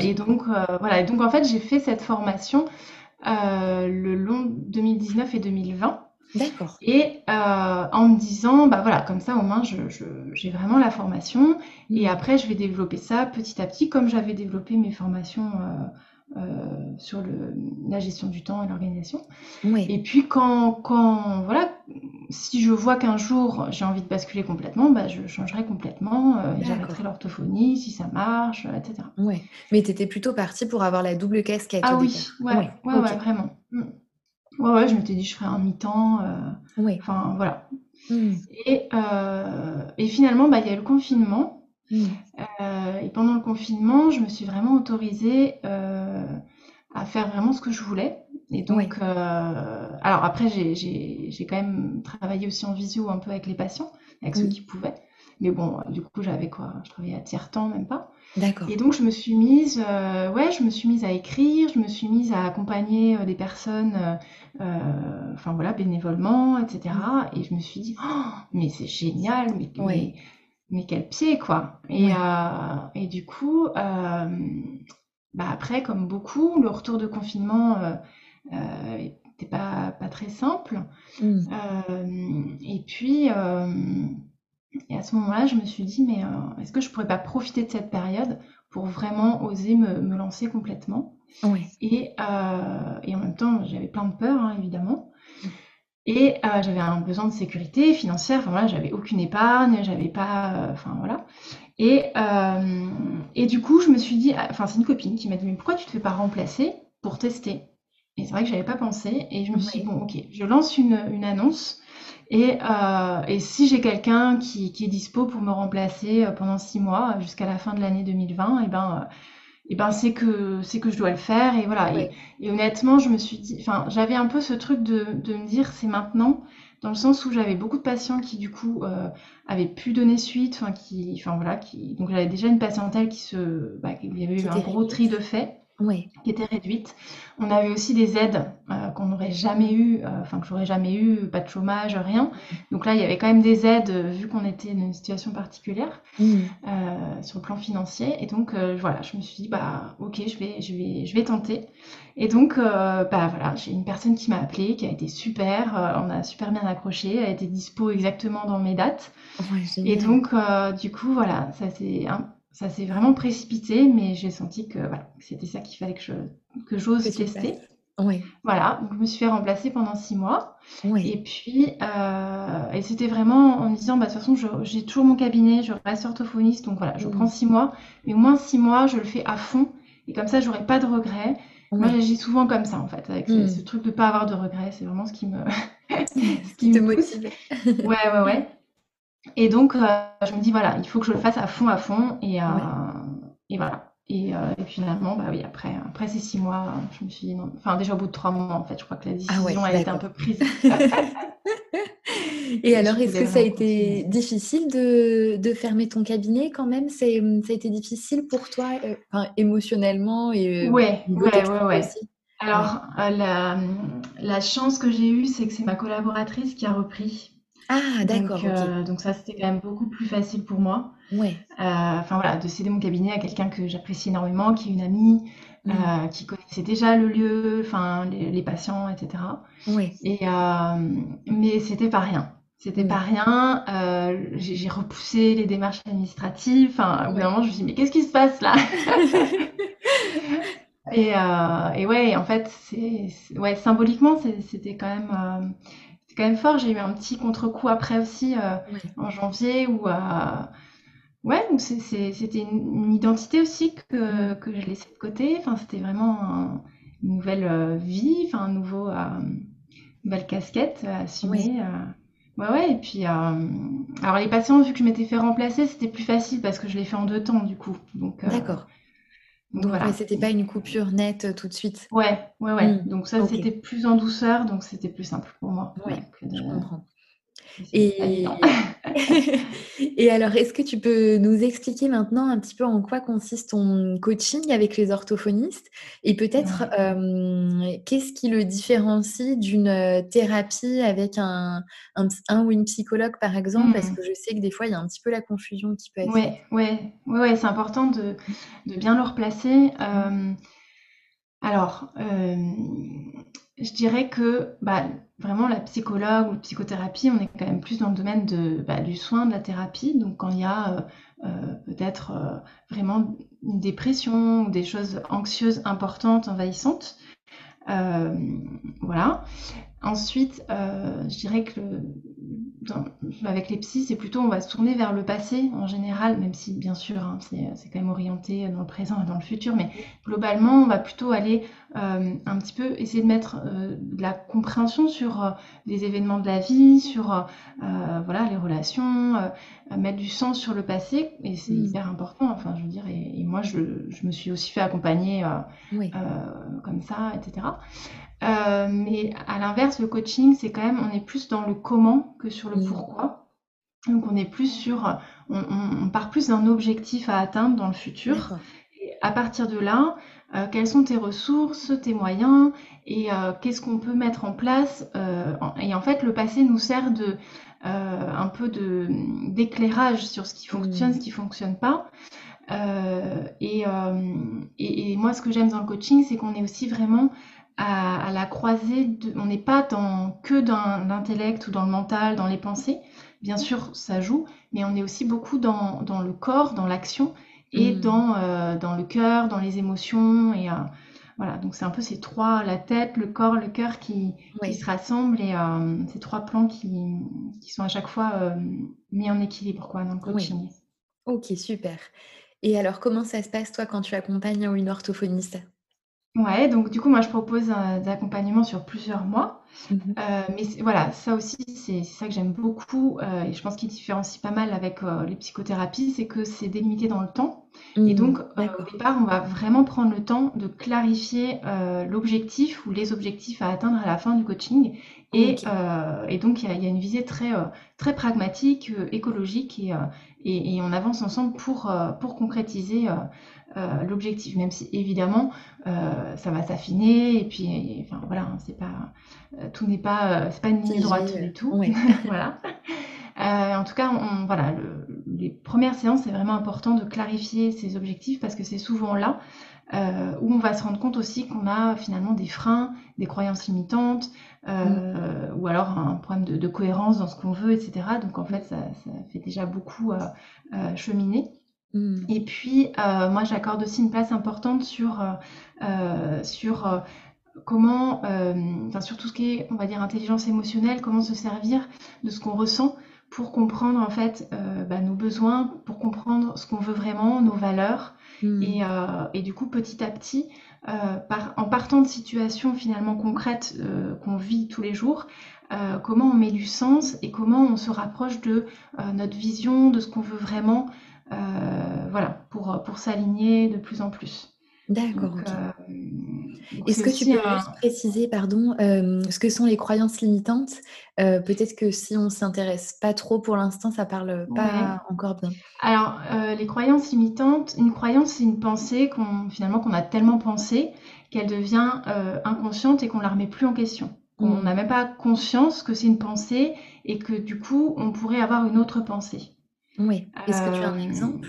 et donc, voilà, et donc en fait, j'ai fait cette formation le long 2019 et 2020. D'accord. Et euh, en me disant, bah voilà, comme ça au moins je, je- j'ai vraiment la formation et Hmm. après je vais développer ça petit à petit comme j'avais développé mes formations euh, euh, sur le, la gestion du temps et l'organisation. Oui. Et puis quand, quand, voilà, si je vois qu'un jour j'ai envie de basculer complètement, bah je changerai complètement euh, j'arrêterai l'orthophonie si ça marche, euh, etc. Ouais. Mais tu étais plutôt partie pour avoir la double casquette Ah au oui, ouais, Ouais. ouais, ouais, vraiment. Mm. Ouais, ouais, je m'étais dit je ferais un mi-temps, euh, Oui. enfin voilà. Hmm. Et, euh, et finalement, bah, il y a eu le confinement. Euh, et pendant le confinement, je me suis vraiment autorisée euh, à faire vraiment ce que je voulais. Et Oui. donc, euh, alors après, j'ai, quand même travaillé aussi en visio un peu avec les patients, avec ceux Hmm. qui pouvaient. Mais bon, du coup, j'avais quoi? Je travaillais à tiers-temps, même pas. D'accord. Et donc, je me suis mise, ouais, je me suis mise à écrire, je me suis mise à accompagner des personnes, enfin voilà, bénévolement, etc. Hmm. Et je me suis dit, oh, mais c'est génial, mais, Oui. mais, mais quel pied, quoi. Et, euh, et du coup, euh, bah après, comme beaucoup, le retour de confinement euh, euh, pas, pas très simple. Euh, et puis, et à ce moment-là, je me suis dit, mais est-ce que je pourrais pas profiter de cette période pour vraiment oser me, me lancer complètement? Oui. Et, et en même temps, j'avais plein de peurs, hein, évidemment. Et euh, j'avais un besoin de sécurité financière. Enfin voilà, j'avais aucune épargne, j'avais pas, euh, enfin voilà. Et euh, et du coup, je me suis dit, ah, enfin c'est une copine qui m'a dit, mais pourquoi tu te fais pas remplacer pour tester? Et c'est vrai que j'avais pas pensé. Et je me suis dit, bon, ok, je lance une, une annonce. Et, euh, et si j'ai quelqu'un qui, qui est dispo pour me remplacer euh, pendant six mois jusqu'à la fin de l'année 2020, et ben, euh, et ben c'est que c'est que je dois le faire. Et voilà. Et, et honnêtement, je me suis dit, enfin, j'avais un peu ce truc de, de me dire, c'est maintenant, dans le sens où j'avais beaucoup de patients qui du coup euh, avaient pu donner suite, enfin qui, enfin voilà, qui, donc j'avais déjà une patientèle qui se, bah, il y avait eu un gros tri de qui était réduite. On avait aussi des aides euh, qu'on n'aurait jamais eu, euh, enfin que j'aurais jamais eu, pas de chômage, rien. Donc là, il y avait quand même des aides euh, vu qu'on était dans une situation particulière Mmh. euh, sur le plan financier. Et donc voilà, je me suis dit bah ok, je vais, je vais, je vais tenter. Et donc bah voilà, j'ai une personne qui m'a appelée, qui a été super. on a super bien accroché. Elle était dispo exactement dans mes dates. Ouais, Et donc du coup voilà, ça s'est un- ça s'est vraiment précipité, mais j'ai senti que voilà, c'était ça qu'il fallait que je que j'ose tester. Ouais, Voilà, donc je me suis fait remplacer pendant six mois. ouais. Et puis, euh, et c'était vraiment en me disant, bah, de toute façon, j'ai toujours mon cabinet, je reste orthophoniste, donc voilà, je Mmh. prends six mois, mais au moins six mois, je le fais à fond, et comme ça, j'aurai pas de regrets. Moi, j'agis souvent comme ça, en fait, avec ce, Mmh. ce truc de pas avoir de regrets, c'est vraiment ce qui me, ce Qui qui me motive. Ouais, ouais, ouais. Et donc, euh, je me dis, voilà, il faut que je le fasse à fond, à fond, et, euh, Ouais. et voilà. Et, euh, et finalement, bah oui, après, après ces six mois, je me suis dit, non, enfin, déjà au bout de trois mois, en fait, je crois que la Ah ouais, décision, elle était un peu prise. Et Et alors, est-ce que ça a été difficile de, de fermer ton cabinet quand même? Ça a été difficile pour toi, euh, enfin, émotionnellement et Ouais, ouais, ouais, ouais. aussi? Alors, la, la chance que j'ai eue, c'est que c'est ma collaboratrice qui a repris. Ah, d'accord, Donc, euh, donc ça, c'était quand même beaucoup plus facile pour moi. Ouais. Euh, Enfin voilà, de céder mon cabinet à quelqu'un que j'apprécie énormément, qui est une amie, Mmh. euh, qui connaissait déjà le lieu, enfin les, les patients, etc. Ouais. Et mais c'était pas rien. C'était pas rien. J'ai repoussé les démarches administratives. Enfin, au bout d'un moment, je me suis dit, mais qu'est-ce qui se passe là? Et, et ouais, en fait, c'est, ouais, symboliquement, c'était quand même, c'était quand même fort. J'ai eu un petit contre-coup après aussi euh, en janvier où, euh, ouais, c'est- c'est- c'était une, une identité aussi que, Mmh. que je laissais de côté. Enfin, c'était vraiment un- une nouvelle euh, vie, enfin, un nouveau, euh, nouvelle casquette à assumer. Ouais, ouais, et puis, alors les patients, vu que je m'étais fait remplacer, c'était plus facile parce que je l'ai fait en deux temps, du coup. D'accord. Donc voilà. c'était pas une coupure nette euh, tout de suite. Ouais, ouais, ouais. Mmh. Donc ça, c'était plus en douceur, donc c'était plus simple pour moi. Ouais, Ouais, que de... je comprends. Et... Et alors, est-ce que tu peux nous expliquer maintenant un petit peu en quoi consiste ton coaching avec les orthophonistes et peut-être Ouais. euh, qu'est-ce qui le différencie d'une euh, thérapie avec un, un, ou une psychologue, par exemple, parce Hmm. que je sais que des fois, il y a un petit peu la confusion qui peut être faite. Ouais, ouais, ouais, ouais, c'est important de, de bien le replacer. Euh, alors, euh, je dirais que bah, vraiment la psychologue ou la psychothérapie, on est quand même plus dans le domaine de, bah, du soin, de la thérapie. Donc quand il y a euh, euh, peut-être euh, vraiment une dépression ou des choses anxieuses importantes, envahissantes, voilà. Ensuite, je dirais que le- dans- avec les psys, c'est plutôt on va se tourner vers le passé en général, même si bien sûr hein, c'est c'est quand même orienté dans le présent et dans le futur, mais globalement on va plutôt aller euh, un petit peu essayer de mettre euh, de la compréhension sur euh, les événements de la vie, sur euh, euh, voilà les relations, euh, mettre du sens sur le passé et c'est Mm. hyper important. Enfin, je veux dire, et, et moi je, je me suis aussi fait accompagner. euh, Oui, euh, comme ça, etc. Euh, mais à l'inverse, le coaching, c'est quand même, on est plus dans le comment que sur le Mm. pourquoi. Donc on est plus sur, on, part plus d'un objectif à atteindre dans le futur. Et à partir de là, euh, quelles sont tes ressources, tes moyens, et euh, qu'est-ce qu'on peut mettre en place. euh, et en fait, le passé nous sert de un peu de d'éclairage sur ce qui fonctionne, Mm. ce qui fonctionne pas. Et, et, et moi, ce que j'aime dans le coaching, c'est qu'on est aussi vraiment à, à la croisée, de, on n'est pas dans, que dans l'intellect ou dans le mental, dans les pensées. Bien sûr, ça joue, mais on est aussi beaucoup dans, dans le corps, dans l'action et Mm. dans, euh, dans le cœur, dans les émotions. Et euh, voilà, donc c'est un peu ces trois, la tête, le corps, le cœur qui, se rassemblent et euh, ces trois plans qui, qui sont à chaque fois mis en équilibre quoi, dans le oui. coaching. Ok, super. Et alors, comment ça se passe, toi, quand tu accompagnes une orthophoniste? Ouais, donc du coup, moi, je propose un accompagnement sur plusieurs mois. Mmh mais voilà, ça aussi, c'est ça que j'aime beaucoup, et je pense qu'il différencie pas mal avec, les psychothérapies, c'est que c'est délimité dans le temps. Et donc, mmh, au départ, on va vraiment prendre le temps de clarifier, l'objectif ou les objectifs à atteindre à la fin du coaching. Et et donc il y a une visée très, très pragmatique, écologique et et on avance ensemble pour, pour concrétiser, euh, l'objectif, même si évidemment euh, ça va s'affiner et puis enfin voilà, hein, c'est pas euh, tout n'est pas c'est pas une ligne droite du tout. voilà. en tout cas, on, voilà, les premières séances, c'est vraiment important de clarifier ses objectifs parce que c'est souvent là où on va se rendre compte aussi qu'on a finalement des freins, des croyances limitantes, mm. ou alors un problème de, cohérence dans ce qu'on veut, etc. Donc en fait, ça, ça fait déjà beaucoup cheminer. Mmh. Et puis, euh, moi, j'accorde aussi une place importante sur, euh, euh, sur comment, enfin, sur tout ce qui est, on va dire, intelligence émotionnelle, comment se servir de ce qu'on ressent pour comprendre, en fait, bah, nos besoins, pour comprendre ce qu'on veut vraiment, nos valeurs. Mmh. Et, et, du coup, petit à petit, par, en partant de situations finalement concrètes qu'on vit tous les jours, comment on met du sens et comment on se rapproche de notre vision, de ce qu'on veut vraiment. Euh, voilà, pour, pour s'aligner de plus en plus. D'accord. Euh, Est-ce que tu peux juste préciser, pardon, euh, ce que sont les croyances limitantes? Peut-être que si on s'intéresse pas trop pour l'instant, ça parle pas encore bien. Alors, les croyances limitantes, une croyance, c'est une pensée qu'on finalement qu'on a tellement pensé qu'elle devient inconsciente et qu'on la remet plus en question. On mmh. n'a même pas conscience que c'est une pensée et que du coup, on pourrait avoir une autre pensée. Oui. Est-ce que tu as un exemple?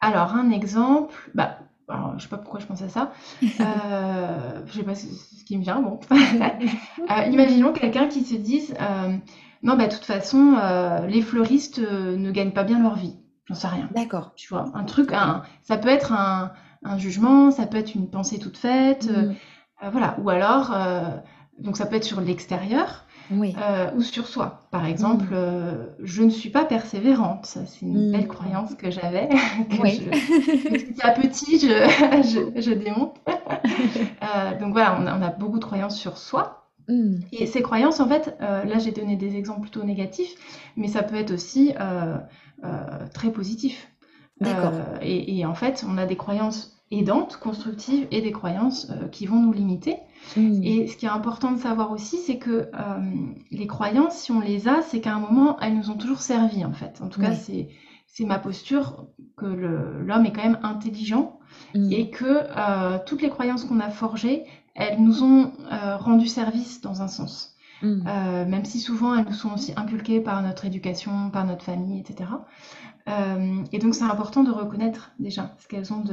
Alors, un exemple, bah, alors, je sais pas pourquoi je pense à ça. euh, je sais pas ce, qui me vient. Bon, euh, imaginons quelqu'un qui se dise euh, non, bah de toute façon, euh, les fleuristes ne gagnent pas bien leur vie. J'en sais rien. D'accord. Tu vois, un truc, un, ça peut être un, un, jugement, ça peut être une pensée toute faite, mmh. voilà. Ou alors, donc ça peut être sur l'extérieur. Euh, ou sur soi. Par exemple, mm. euh, je ne suis pas persévérante. c'est une belle mm. croyance que j'avais. petit à petit, je, je, démonte. Euh, donc voilà, on a, beaucoup de croyances sur soi. Mm. Et ces croyances, en fait, là j'ai donné des exemples plutôt négatifs, mais ça peut être aussi très positif. Et, et, en fait, on a des croyances aidantes, constructives, et des croyances qui vont nous limiter. Mmh. Et ce qui est important de savoir aussi, c'est que euh, les croyances, si on les a, c'est qu'à un moment, elles nous ont toujours servi, en fait. En tout cas, c'est ma posture que l'homme est quand même intelligent mmh. et que euh, toutes les croyances qu'on a forgées, elles nous ont euh, rendu service dans un sens. Mmh. même si souvent elles nous sont aussi inculquées par notre éducation, par notre famille, etc. et donc c'est important de reconnaître déjà ce qu'elles ont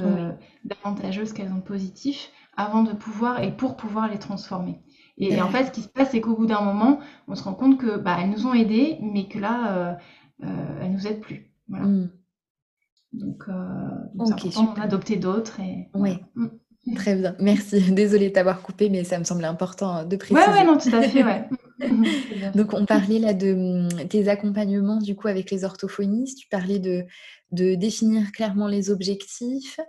d'avantageux, ce qu'elles ont de positif, avant de pouvoir et pour pouvoir les transformer. Et, en fait, ce qui se passe, c'est qu'au bout d'un moment, on se rend compte que bah, elles nous ont aidés, mais que là, euh, euh, elles nous aident plus. Voilà. Hmm. Donc, euh, donc important d'adopter d'autres. Et... Oui. Hmm. Très bien, merci. Désolée de t'avoir coupé, mais ça me semblait important de préciser. Oui, ouais, non, tout à fait, ouais. donc, on parlait là de hum, tes accompagnements du coup avec les orthophonistes. Tu parlais de, de définir clairement les objectifs,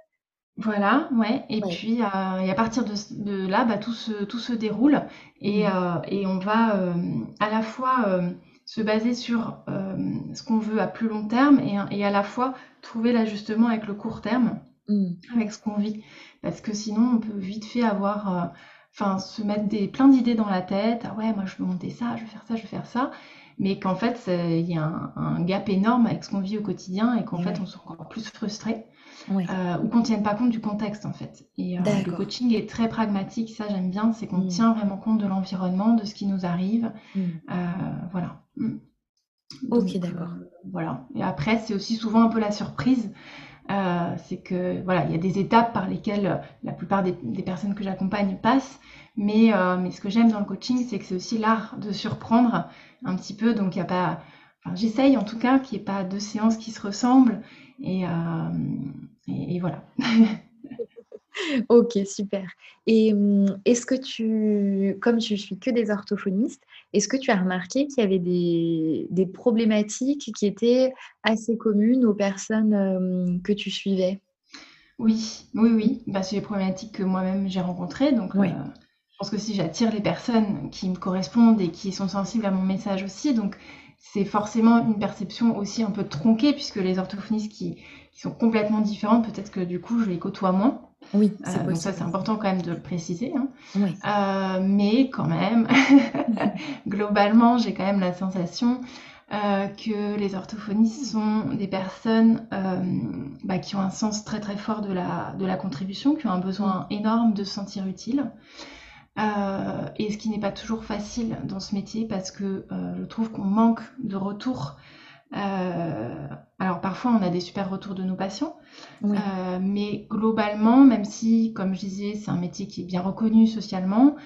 voilà, ouais. Et puis, euh, et à partir de, là, bah, tout se, tout se déroule et, mmh. euh, et on va euh, à la fois se baser sur ce qu'on veut à plus long terme et, et à la fois trouver l'ajustement avec le court terme, mmh. avec ce qu'on vit. Parce que sinon, on peut vite fait avoir, enfin, se mettre des, plein d'idées dans la tête. Ah ouais, moi, je veux monter ça, je veux faire ça, je veux faire ça. Mais qu'en fait, il y a un, gap énorme avec ce qu'on vit au quotidien et qu'en fait, on se rend encore plus frustré. Euh, ou qu'on ne tienne pas compte du contexte en fait. Et euh, le coaching est très pragmatique, ça j'aime bien, c'est qu'on mm. tient vraiment compte de l'environnement, de ce qui nous arrive. Mm. Euh, voilà. Mm. ok, d'accord. voilà. Et après, c'est aussi souvent un peu la surprise. c'est que voilà, il y a des étapes par lesquelles la plupart des, personnes que j'accompagne passent, mais, mais ce que j'aime dans le coaching, c'est que c'est aussi l'art de surprendre un petit peu. Donc il y a pas, enfin, j'essaye en tout cas qu'il n'y ait pas deux séances qui se ressemblent euh, et, et, voilà. ok, super. Et hum, est-ce que tu, comme tu suis que des orthophonistes, est-ce que tu as remarqué qu'il y avait des, des, problématiques qui étaient assez communes aux personnes hum, que tu suivais? Oui, oui, oui. Bah, c'est les problématiques que moi-même j'ai rencontrées. Donc, euh, pense que si j'attire les personnes qui me correspondent et qui sont sensibles à mon message aussi, donc c'est forcément une perception aussi un peu tronquée, puisque les orthophonistes qui, sont complètement différentes, peut-être que du coup, je les côtoie moins. Oui, c'est euh, Donc ça, c'est important quand même de le préciser. Hein. Euh, mais quand même, globalement, j'ai quand même la sensation euh, que les orthophonistes sont des personnes bah, qui ont un sens très très fort de la, de la contribution, qui ont un besoin énorme de se sentir utile. Euh, et ce qui n'est pas toujours facile dans ce métier parce que euh, je trouve qu'on manque de retours. Euh, alors parfois on a des super retours de nos patients, mais globalement, même si, comme je disais, c'est un métier qui est bien reconnu socialement,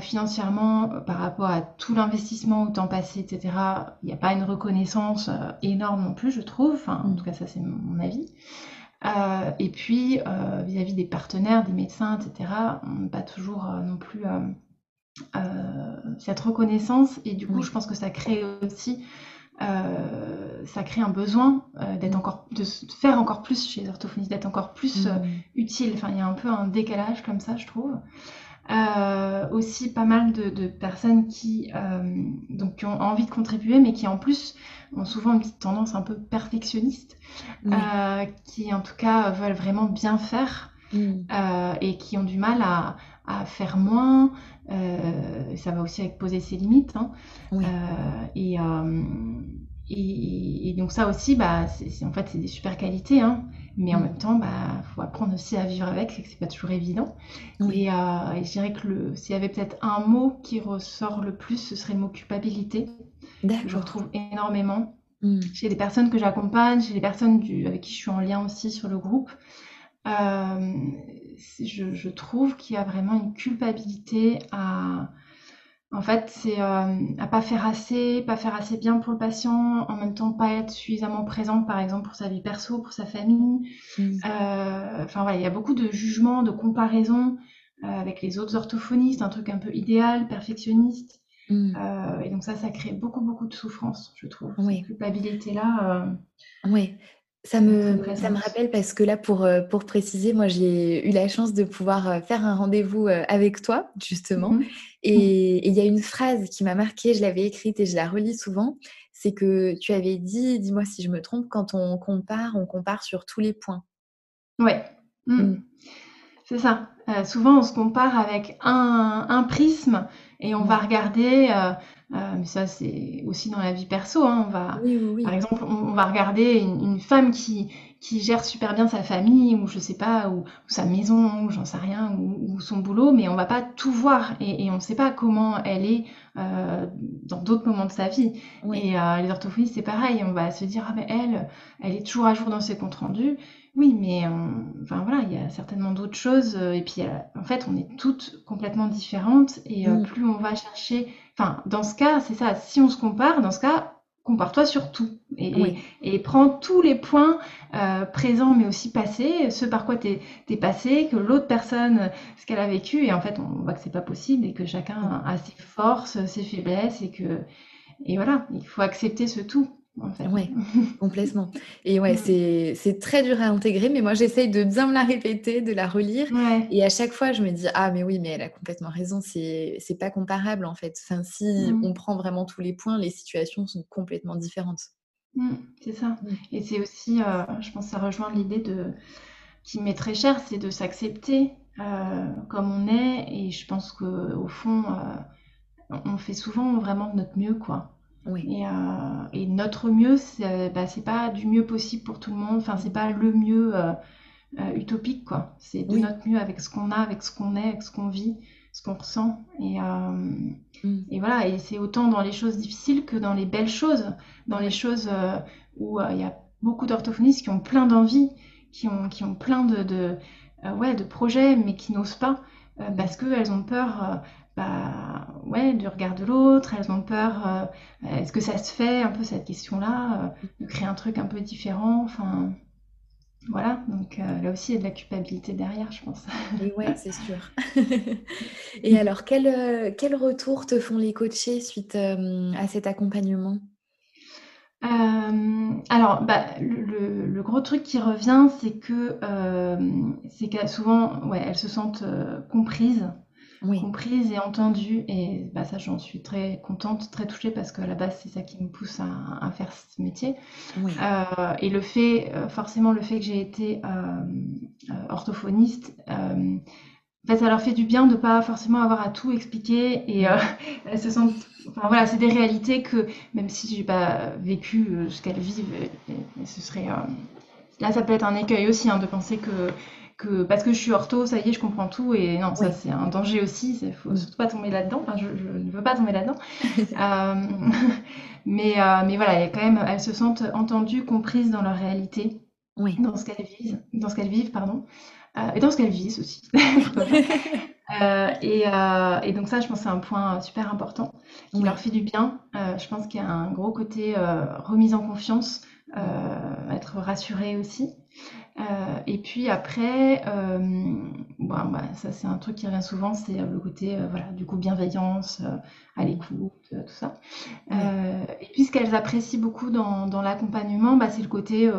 financièrement, par rapport à tout l'investissement au temps passé, etc., il n'y a pas une reconnaissance énorme non plus, je trouve. Enfin, en mm. tout cas, ça c'est mon avis. Euh, et puis, euh, vis-à-vis des partenaires, des médecins, etc., on n'a pas toujours euh, non plus cette reconnaissance. Et du coup, je pense que ça crée aussi ça crée un besoin d'être encore, de faire encore plus chez les orthophonistes, d'être encore plus utile. Enfin, il y a un peu un décalage comme ça, je trouve. aussi pas mal de, personnes qui, donc, qui ont envie de contribuer, mais qui en plus ont souvent une petite tendance un peu perfectionniste, euh, qui en tout cas veulent vraiment bien faire mm. euh, et qui ont du mal à, faire moins. Euh, ça va aussi avec poser ses limites. Hein. Et, et, donc ça aussi, bah, c'est, en fait, c'est des super qualités. Hein. Mais en mm. même temps, il bah, faut apprendre aussi à vivre avec, c'est que c'est pas toujours évident. Et, je dirais que le, s'il y avait peut-être un mot qui ressort le plus, ce serait le mot culpabilité je retrouve énormément hmm. chez les personnes que j'accompagne, chez les personnes avec qui je suis en lien aussi sur le groupe. Euh, je, trouve qu'il y a vraiment une culpabilité à, en fait, c'est euh, à pas faire assez, pas faire assez bien pour le patient, en même temps pas être suffisamment présent, par exemple pour sa vie perso, pour sa famille. Hmm. Euh, enfin voilà, il y a beaucoup de jugements, de comparaisons avec les autres orthophonistes, un truc un peu idéal, perfectionniste. Mmh. Euh, et donc ça, ça crée beaucoup, beaucoup de souffrance, je trouve. Oui. Cette culpabilité-là. Euh, oui. Ça me, ça me rappelle parce que là, pour, euh, pour préciser, moi, j'ai eu la chance de pouvoir faire un rendez-vous avec toi, justement. Mmh. Et il y a une phrase qui m'a marquée, je l'avais écrite et je la relis souvent. C'est que tu avais dit, dis-moi si je me trompe, quand on compare, on compare sur tous les points. Ouais. Mmh. C'est ça. souvent, on se compare avec un, un prisme et on va regarder, euh, euh, mais ça c'est aussi dans la vie perso, hein, on va, par exemple, on, va regarder une, femme qui, qui gère super bien sa famille, ou je sais pas, ou, sa maison, ou j'en sais rien, ou, son boulot, mais on va pas tout voir et, on ne sait pas comment elle est euh, dans d'autres moments de sa vie. Et les orthophonistes, c'est pareil, on va se dire, ah mais elle, elle est toujours à jour dans ses comptes rendus. Oui, mais enfin voilà, il y a certainement d'autres choses. Euh, et puis, euh, en fait, on est toutes complètement différentes. Et euh, mm. plus on va chercher, enfin, dans ce cas, c'est ça. Si on se compare, dans ce cas, compare-toi sur tout et, et, prends tous les points présents, mais aussi passés, ce par quoi tu es, passé, que l'autre personne, ce qu'elle a vécu. Et en fait, on voit que c'est pas possible et que chacun a ses forces, ses faiblesses et que et voilà, il faut accepter ce tout. Oui, complètement. Et ouais, c'est très dur à intégrer, mais moi j'essaye de bien me la répéter, de la relire. Et à chaque fois, je me dis, ah, mais oui, mais elle a complètement raison, c'est pas comparable en fait. Enfin, si mmh. on prend vraiment tous les points, les situations sont complètement différentes. Mmh, c'est ça. Mmh. Et c'est aussi, euh, je pense, ça rejoint l'idée de qui m'est très chère, c'est de s'accepter euh, comme on est. Et je pense qu'au fond, euh, on fait souvent vraiment de notre mieux, quoi. Et, euh, et, notre mieux, c'est bah, pas du mieux possible pour tout le monde. Enfin, c'est pas le mieux euh, euh, utopique, quoi. C'est de notre mieux avec ce qu'on a, avec ce qu'on est, avec ce qu'on vit, ce qu'on ressent. Et, mm. et voilà. Et c'est autant dans les choses difficiles que dans les belles choses, dans les choses où il y a beaucoup d'orthophonistes qui ont plein d'envie, qui ont, qui ont plein de, de ouais, de projets, mais qui n'osent pas parce qu'elles ont peur bah, ouais, du regard de l'autre, elles ont peur, euh, est-ce que ça se fait, un peu cette question-là, euh, de créer un truc un peu différent, enfin, voilà, donc euh, là aussi il y a de la culpabilité derrière, je pense. Et ouais, c'est sûr. Et alors, quel, quel retour te font les coachés suite à cet accompagnement? Alors, bah, le, le, gros truc qui revient, c'est que c'est qu'elles souvent, ouais, elles se sentent comprises comprise et entendue. Et bah, ça, j'en suis très contente, très touchée parce qu'à la base, c'est ça qui me pousse à, faire ce métier. Euh, et le fait, euh, forcément, le fait que j'ai été euh, orthophoniste, en fait, ça leur fait du bien de pas forcément avoir à tout expliquer et elles se sentent. Enfin voilà, c'est des réalités que même si j'ai pas vécu ce qu'elles vivent, ce serait là, ça peut être un écueil aussi hein, de penser que que parce que je suis ortho, ça y est, je comprends tout. Et non, ça, c'est un danger aussi. Il faut surtout pas tomber là-dedans. Enfin, je, ne veux pas tomber là-dedans. Euh, mais, euh, mais voilà, quand même, elles se sentent entendues, comprises dans leur réalité, oui. dans ce qu'elles vivent, dans ce qu'elles vivent, pardon, euh, et dans ce qu'elles vivent aussi. et, et, donc ça, je pense, c'est un point super important qui leur fait du bien. je pense qu'il y a un gros côté remise en confiance, être rassuré aussi. Euh, et puis après, euh, bon, bah, ça c'est un truc qui revient souvent, c'est euh, le côté voilà, du coup bienveillance, à l'écoute, tout ça. et puis ce qu'elles apprécient beaucoup dans, dans l'accompagnement, bah, c'est le côté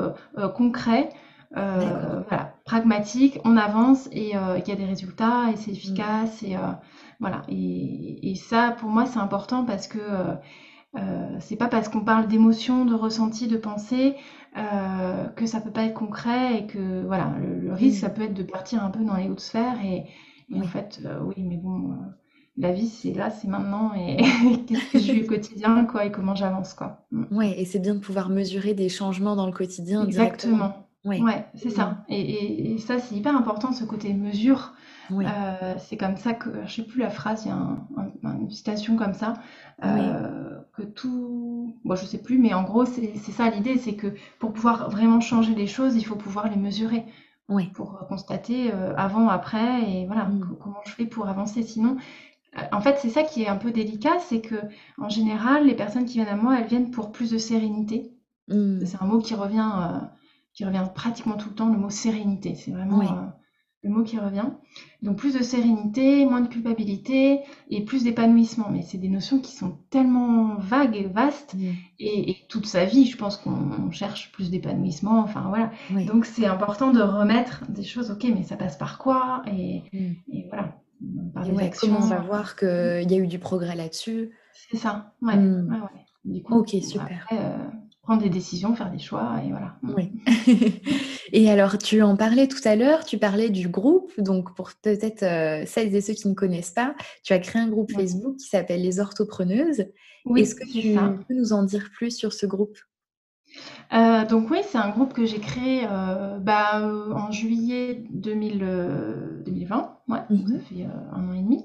concret. voilà, pragmatique, on avance et il y a des résultats et c'est mmh. efficace et voilà et, et, ça pour moi c'est important parce que c'est pas parce qu'on parle d'émotion, de ressenti, de pensée euh, que ça peut pas être concret et que voilà, le, risque, ça peut être de partir un peu dans les hautes sphères et, en fait, euh, oui, mais bon, euh, la vie, c'est là, c'est maintenant et qu'est-ce que je vis au quotidien, quoi, et comment j'avance, quoi. Mm. Ouais, et c'est bien de pouvoir mesurer des changements dans le quotidien. Exactement. Ouais, ouais c'est ça. Mm. Et, et, ça, c'est hyper important, ce côté mesure. C'est comme ça que, je sais plus la phrase, il y a une citation comme ça, que tout bon, je sais plus, mais en gros, c'est ça l'idée, c'est que pour pouvoir vraiment changer les choses, il faut pouvoir les mesurer. Oui. Pour euh, constater euh, avant, après, et voilà, mm. comment je fais pour avancer. Sinon, euh, en fait, c'est ça qui est un peu délicat, c'est que en général, les personnes qui viennent à moi, elles viennent pour plus de sérénité. Mm. C'est un mot qui revient, qui revient pratiquement tout le temps, le mot sérénité. C'est vraiment le mot qui revient. Donc plus de sérénité, moins de culpabilité et plus d'épanouissement. Mais c'est des notions qui sont tellement vagues et vastes. Mm. Et, toute sa vie, je pense qu'on cherche plus d'épanouissement. Enfin voilà. Donc c'est important de remettre des choses. Ok, mais ça passe par quoi et, mm. voilà. Par les actions. Comment on va voir qu'il y a eu du progrès là-dessus? C'est ça. Ouais. Mm. Du coup, ok, super. Euh, prendre des décisions, faire des choix et voilà. Oui. et alors, tu en parlais tout à l'heure, tu parlais du groupe. Donc, pour peut-être euh, celles et ceux qui ne connaissent pas, tu as créé un groupe Facebook qui s'appelle Les Orthopreneuses. Oui, Est-ce que tu peux nous en dire plus sur ce groupe? Euh, donc oui, c'est un groupe que j'ai créé euh, bah, en juillet 2020, ouais, mmh ça fait un an et demi.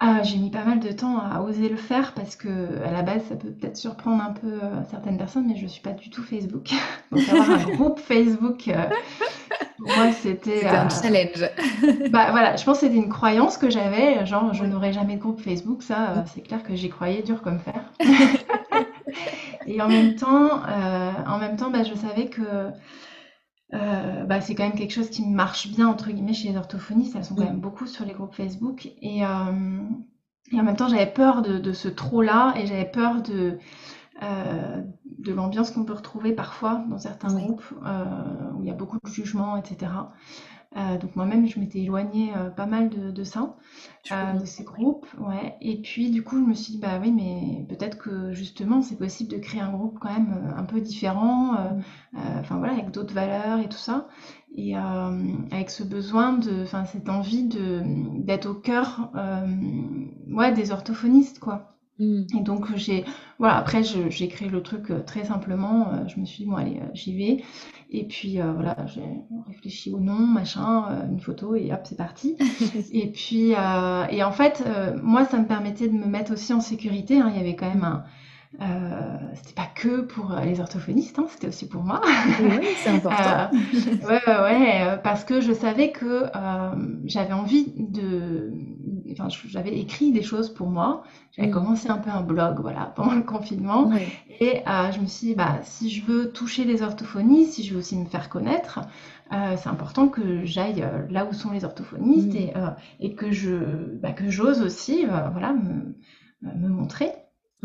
Ah, j'ai mis pas mal de temps à oser le faire parce que à la base, ça peut peut-être surprendre un peu euh, certaines personnes, mais je suis pas du tout Facebook. Donc avoir un groupe Facebook, euh, pour moi, c'était un euh, challenge. bah voilà, je pense que c'était une croyance que j'avais, genre je n'aurai jamais de groupe Facebook. Ça, c'est clair que j'y croyais dur comme fer. Et en même temps, en même temps, bah, je savais que euh, bah, c'est quand même quelque chose qui marche bien entre guillemets chez les orthophonistes. Elles sont quand même beaucoup sur les groupes Facebook. Et, euh, et en même temps, j'avais peur de, de ce trop-là et j'avais peur de, euh, de l'ambiance qu'on peut retrouver parfois dans certains groupes où il y a beaucoup de jugements, etc. Euh, donc moi-même, je m'étais éloignée euh, pas mal de, de ça, euh, de ces groupes. Ouais. Et puis du coup, je me suis dit, bah oui, mais peut-être que justement, c'est possible de créer un groupe quand même un peu différent, mmh. enfin voilà, avec d'autres valeurs et tout ça. Et avec ce besoin de, enfin cette envie de d'être au cœur, ouais, des orthophonistes, quoi. Mmh. Et donc j'ai voilà après j'ai créé le truc très simplement je me suis dit bon allez j'y vais et puis euh, voilà, j'ai réfléchi au nom, machin, euh, une photo et hop, c'est parti. et puis, euh, et en fait, moi, ça me permettait de me mettre aussi en sécurité. Hein. Il y avait quand même un. c'était pas que pour les orthophonistes, hein, c'était aussi pour moi. oui, c'est important. ouais, ouais, ouais, parce que je savais que j'avais envie de. Enfin, j'avais écrit des choses pour moi. J'avais mm. commencé un peu un blog, voilà, pendant le confinement. Et euh, je me suis dit, bah, si je veux toucher les orthophonies, si je veux aussi me faire connaître, euh, c'est important que j'aille euh, là où sont les orthophonistes mm. et, et, que je, bah, que j'ose aussi, voilà, me, me montrer.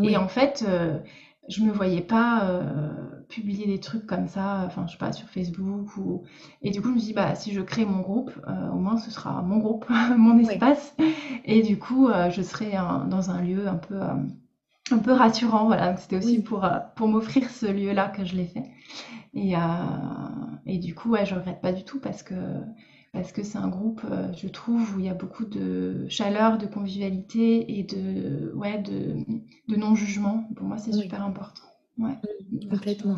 Et en fait, je me voyais pas publier des trucs comme ça, enfin, je sais pas, sur Facebook ou... Et du coup, je me dis, bah, si je crée mon groupe, euh, au moins ce sera mon groupe, mon espace. Et du coup, euh, je serai dans un lieu un peu, un peu rassurant, voilà. C'était aussi pour, pour m'offrir ce lieu-là que je l'ai fait. Et, et du coup, ouais, je regrette pas du tout parce que parce que c'est un groupe, je trouve, où il y a beaucoup de chaleur, de convivialité et de, ouais, de, de non-jugement. Pour moi, c'est super important. Ouais, mmh, complètement.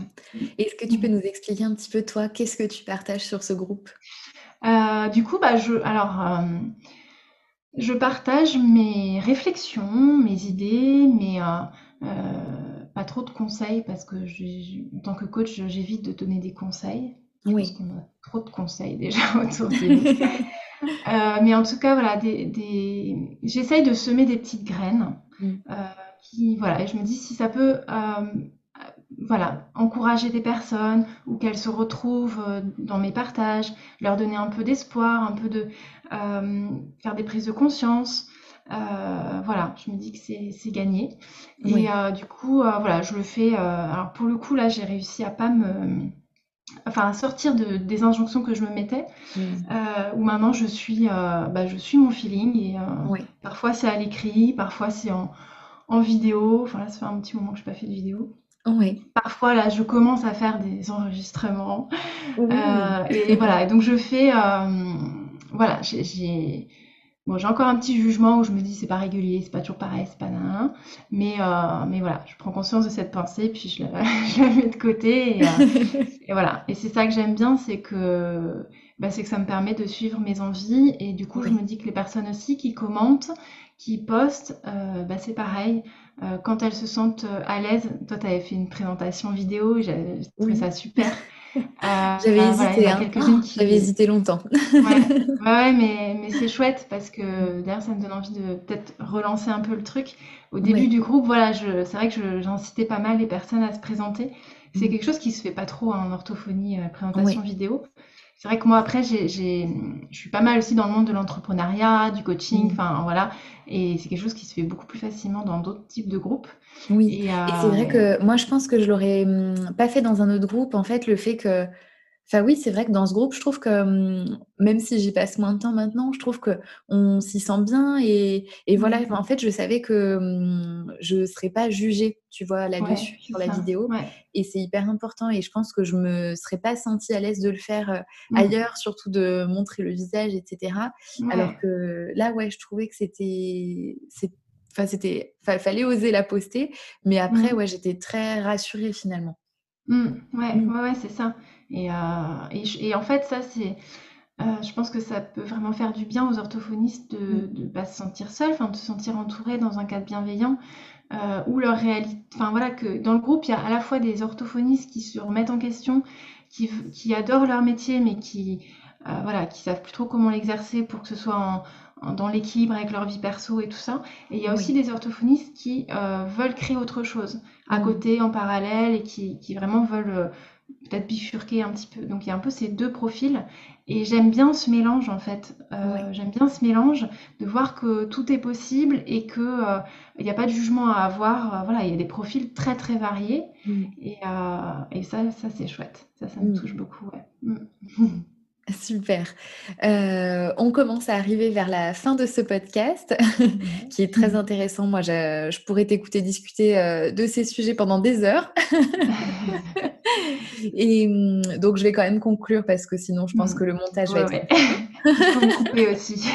Est-ce que tu peux mmh. nous expliquer un petit peu, toi, qu'est-ce que tu partages sur ce groupe? Euh, Du coup, bah, je, alors, euh, je partage mes réflexions, mes idées, mais euh, pas trop de conseils parce que en tant que coach, j'évite de donner des conseils. oui. Parce qu'on a trop de conseils déjà autour de nous. mais en tout cas, voilà, des, des... j'essaye de semer des petites graines. Mmh. qui, voilà, et je me dis si ça peut voilà, encourager des personnes ou qu'elles se retrouvent euh, dans mes partages, leur donner un peu d'espoir, un peu de euh, faire des prises de conscience. Euh, voilà, je me dis que c'est gagné. Et du coup, voilà, je le fais. alors pour le coup, là, j'ai réussi à pas me, enfin, à sortir de, des injonctions que je me mettais. Mmh. où maintenant je suis, bah, je suis mon feeling et parfois c'est à l'écrit, parfois c'est en, en vidéo. Enfin là, ça fait un petit moment que je n'ai pas fait de vidéo. Oui. Parfois, là, je commence à faire des enregistrements. Euh, et, voilà, et donc je fais. Euh, voilà, j'ai. Bon, j'ai encore un petit jugement où je me dis c'est pas régulier, c'est pas toujours pareil, c'est pas mais euh, mais voilà, je prends conscience de cette pensée puis je la, je la mets de côté et, et voilà. Et c'est ça que j'aime bien, c'est que bah, c'est que ça me permet de suivre mes envies et du coup je me dis que les personnes aussi qui commentent, qui postent, bah, c'est pareil. Euh, quand elles se sentent euh, à l'aise, toi, tu avais fait une présentation vidéo, j'ai trouvé ça super. Euh, J'avais hésité, hein. J'avais hésité longtemps. ouais, ouais, mais, mais c'est chouette parce que d'ailleurs, ça me donne envie de peut-être relancer un peu le truc. Au début du groupe, voilà, c'est vrai que j'incitais pas mal les personnes à se présenter. C'est mmh. quelque chose qui se fait pas trop en orthophonie, présentation vidéo. C'est vrai que moi, après, j'ai, je suis pas mal aussi dans le monde de l'entrepreneuriat, du coaching, mmh. enfin voilà. Et c'est quelque chose qui se fait beaucoup plus facilement dans d'autres types de groupes. Oui, et, c'est vrai euh, que moi, je pense que je l'aurais mmh, pas fait dans un autre groupe. En fait, le fait que Enfin oui, c'est vrai que dans ce groupe, je trouve que mmh, même si j'y passe moins de temps maintenant, je trouve que on s'y sent bien et, voilà. en fait, je savais que je ne serais pas jugée, tu vois, là-dessus sur la vidéo. Et c'est hyper important. Et je pense que je me serais pas sentie à l'aise de le faire mmh. ailleurs, surtout de montrer le visage, etc. Alors que là, ouais, je trouvais que c'était, enfin c'était, fallait oser la poster. Mais après, mmh. ouais, j'étais très rassurée finalement. ouais, ouais, c'est ça. Et, euh, et, et, en fait, ça, c'est. Euh, je pense que ça peut vraiment faire du bien aux orthophonistes de ne mm. pas se sentir seuls, de se sentir entourés dans un cadre bienveillant, euh, où leur réalité, enfin voilà que dans le groupe il y a à la fois des orthophonistes qui se remettent en question, qui, qui adorent leur métier mais qui euh, voilà qui savent plus trop comment l'exercer pour que ce soit en, dans l'équilibre avec leur vie perso et tout ça. Et il y a aussi des orthophonistes qui euh, veulent créer autre chose à mm. côté, en parallèle, et qui, qui vraiment veulent peut-être bifurquer un petit peu. Donc il y a un peu ces deux profils et j'aime bien ce mélange en fait. Euh, j'aime bien ce mélange de voir que tout est possible et que euh, il n'y a pas de jugement à avoir. Euh, voilà, il y a des profils très très variés mm. et, et, ça, ça c'est chouette. Ça, ça me mm. touche beaucoup. Ouais. Mm. Super. Euh, on commence à arriver vers la fin de ce podcast, qui est très intéressant. Moi, je, pourrais t'écouter discuter euh, de ces sujets pendant des heures. Et hum, donc, je vais quand même conclure parce que sinon, je pense mm. que le montage va être. Il faut me couper aussi.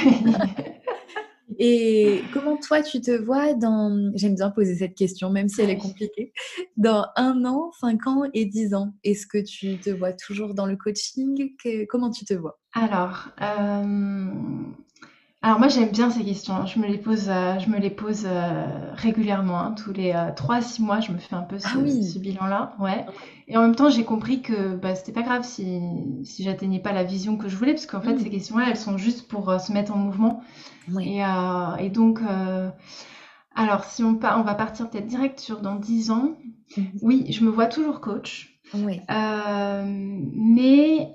Et comment toi, tu te vois dans, j'aime bien poser cette question, même si elle est compliquée, dans un an, cinq ans et dix ans? Est-ce que tu te vois toujours dans le coaching? Comment tu te vois? Alors, euh, alors moi j'aime bien ces questions. Je me les pose, euh, je me les pose euh, régulièrement. Hein. Tous les trois à six mois, je me fais un peu ce, ah bilan-là. Ouais. Et en même temps, j'ai compris que bah, c'était pas grave si, si j'atteignais pas la vision que je voulais, parce qu'en fait, mmh. ces questions-là, elles sont juste pour se mettre en mouvement. Euh, et, donc, euh, alors si on, on va partir peut-être direct sur dans 10 ans, mhm. oui, je me vois toujours coach. Euh, mais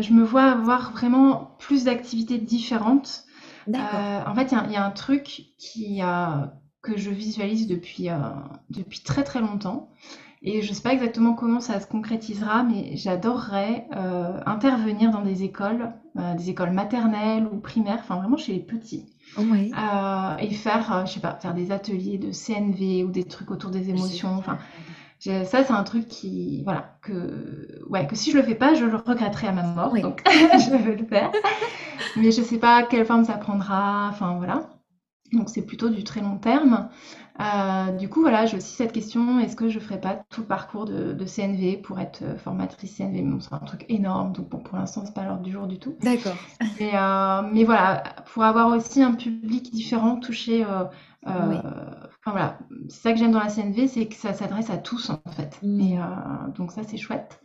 je me vois avoir vraiment plus d'activités différentes. En fait, il y, a un truc qui, que je visualise depuis, depuis très très longtemps. Et je ne sais pas exactement comment ça se concrétisera, mais j'adorerais euh, intervenir dans des écoles, euh, des écoles maternelles ou primaires, enfin vraiment chez les petits. Euh, et faire, je sais pas, faire des ateliers de CNV ou des trucs autour des émotions. Enfin, ça, c'est un truc qui, voilà, que, ouais, que si je le fais pas, je le regretterai à ma mort. Donc, je veux le faire. Mais je sais pas quelle forme ça prendra. Enfin, voilà. Donc, c'est plutôt du très long terme. Euh, du coup, voilà, j'ai aussi cette question est-ce que je ferai pas tout le parcours de, CNV pour être euh, formatrice CNV bon, C'est un truc énorme, donc bon, pour l'instant, c'est pas l'ordre du jour du tout. D'accord. Mais, euh, mais, voilà, pour avoir aussi un public différent, touché. Enfin, voilà, c'est ça que j'aime dans la CNV, c'est que ça s'adresse à tous en fait. Mm. Et donc ça, c'est chouette.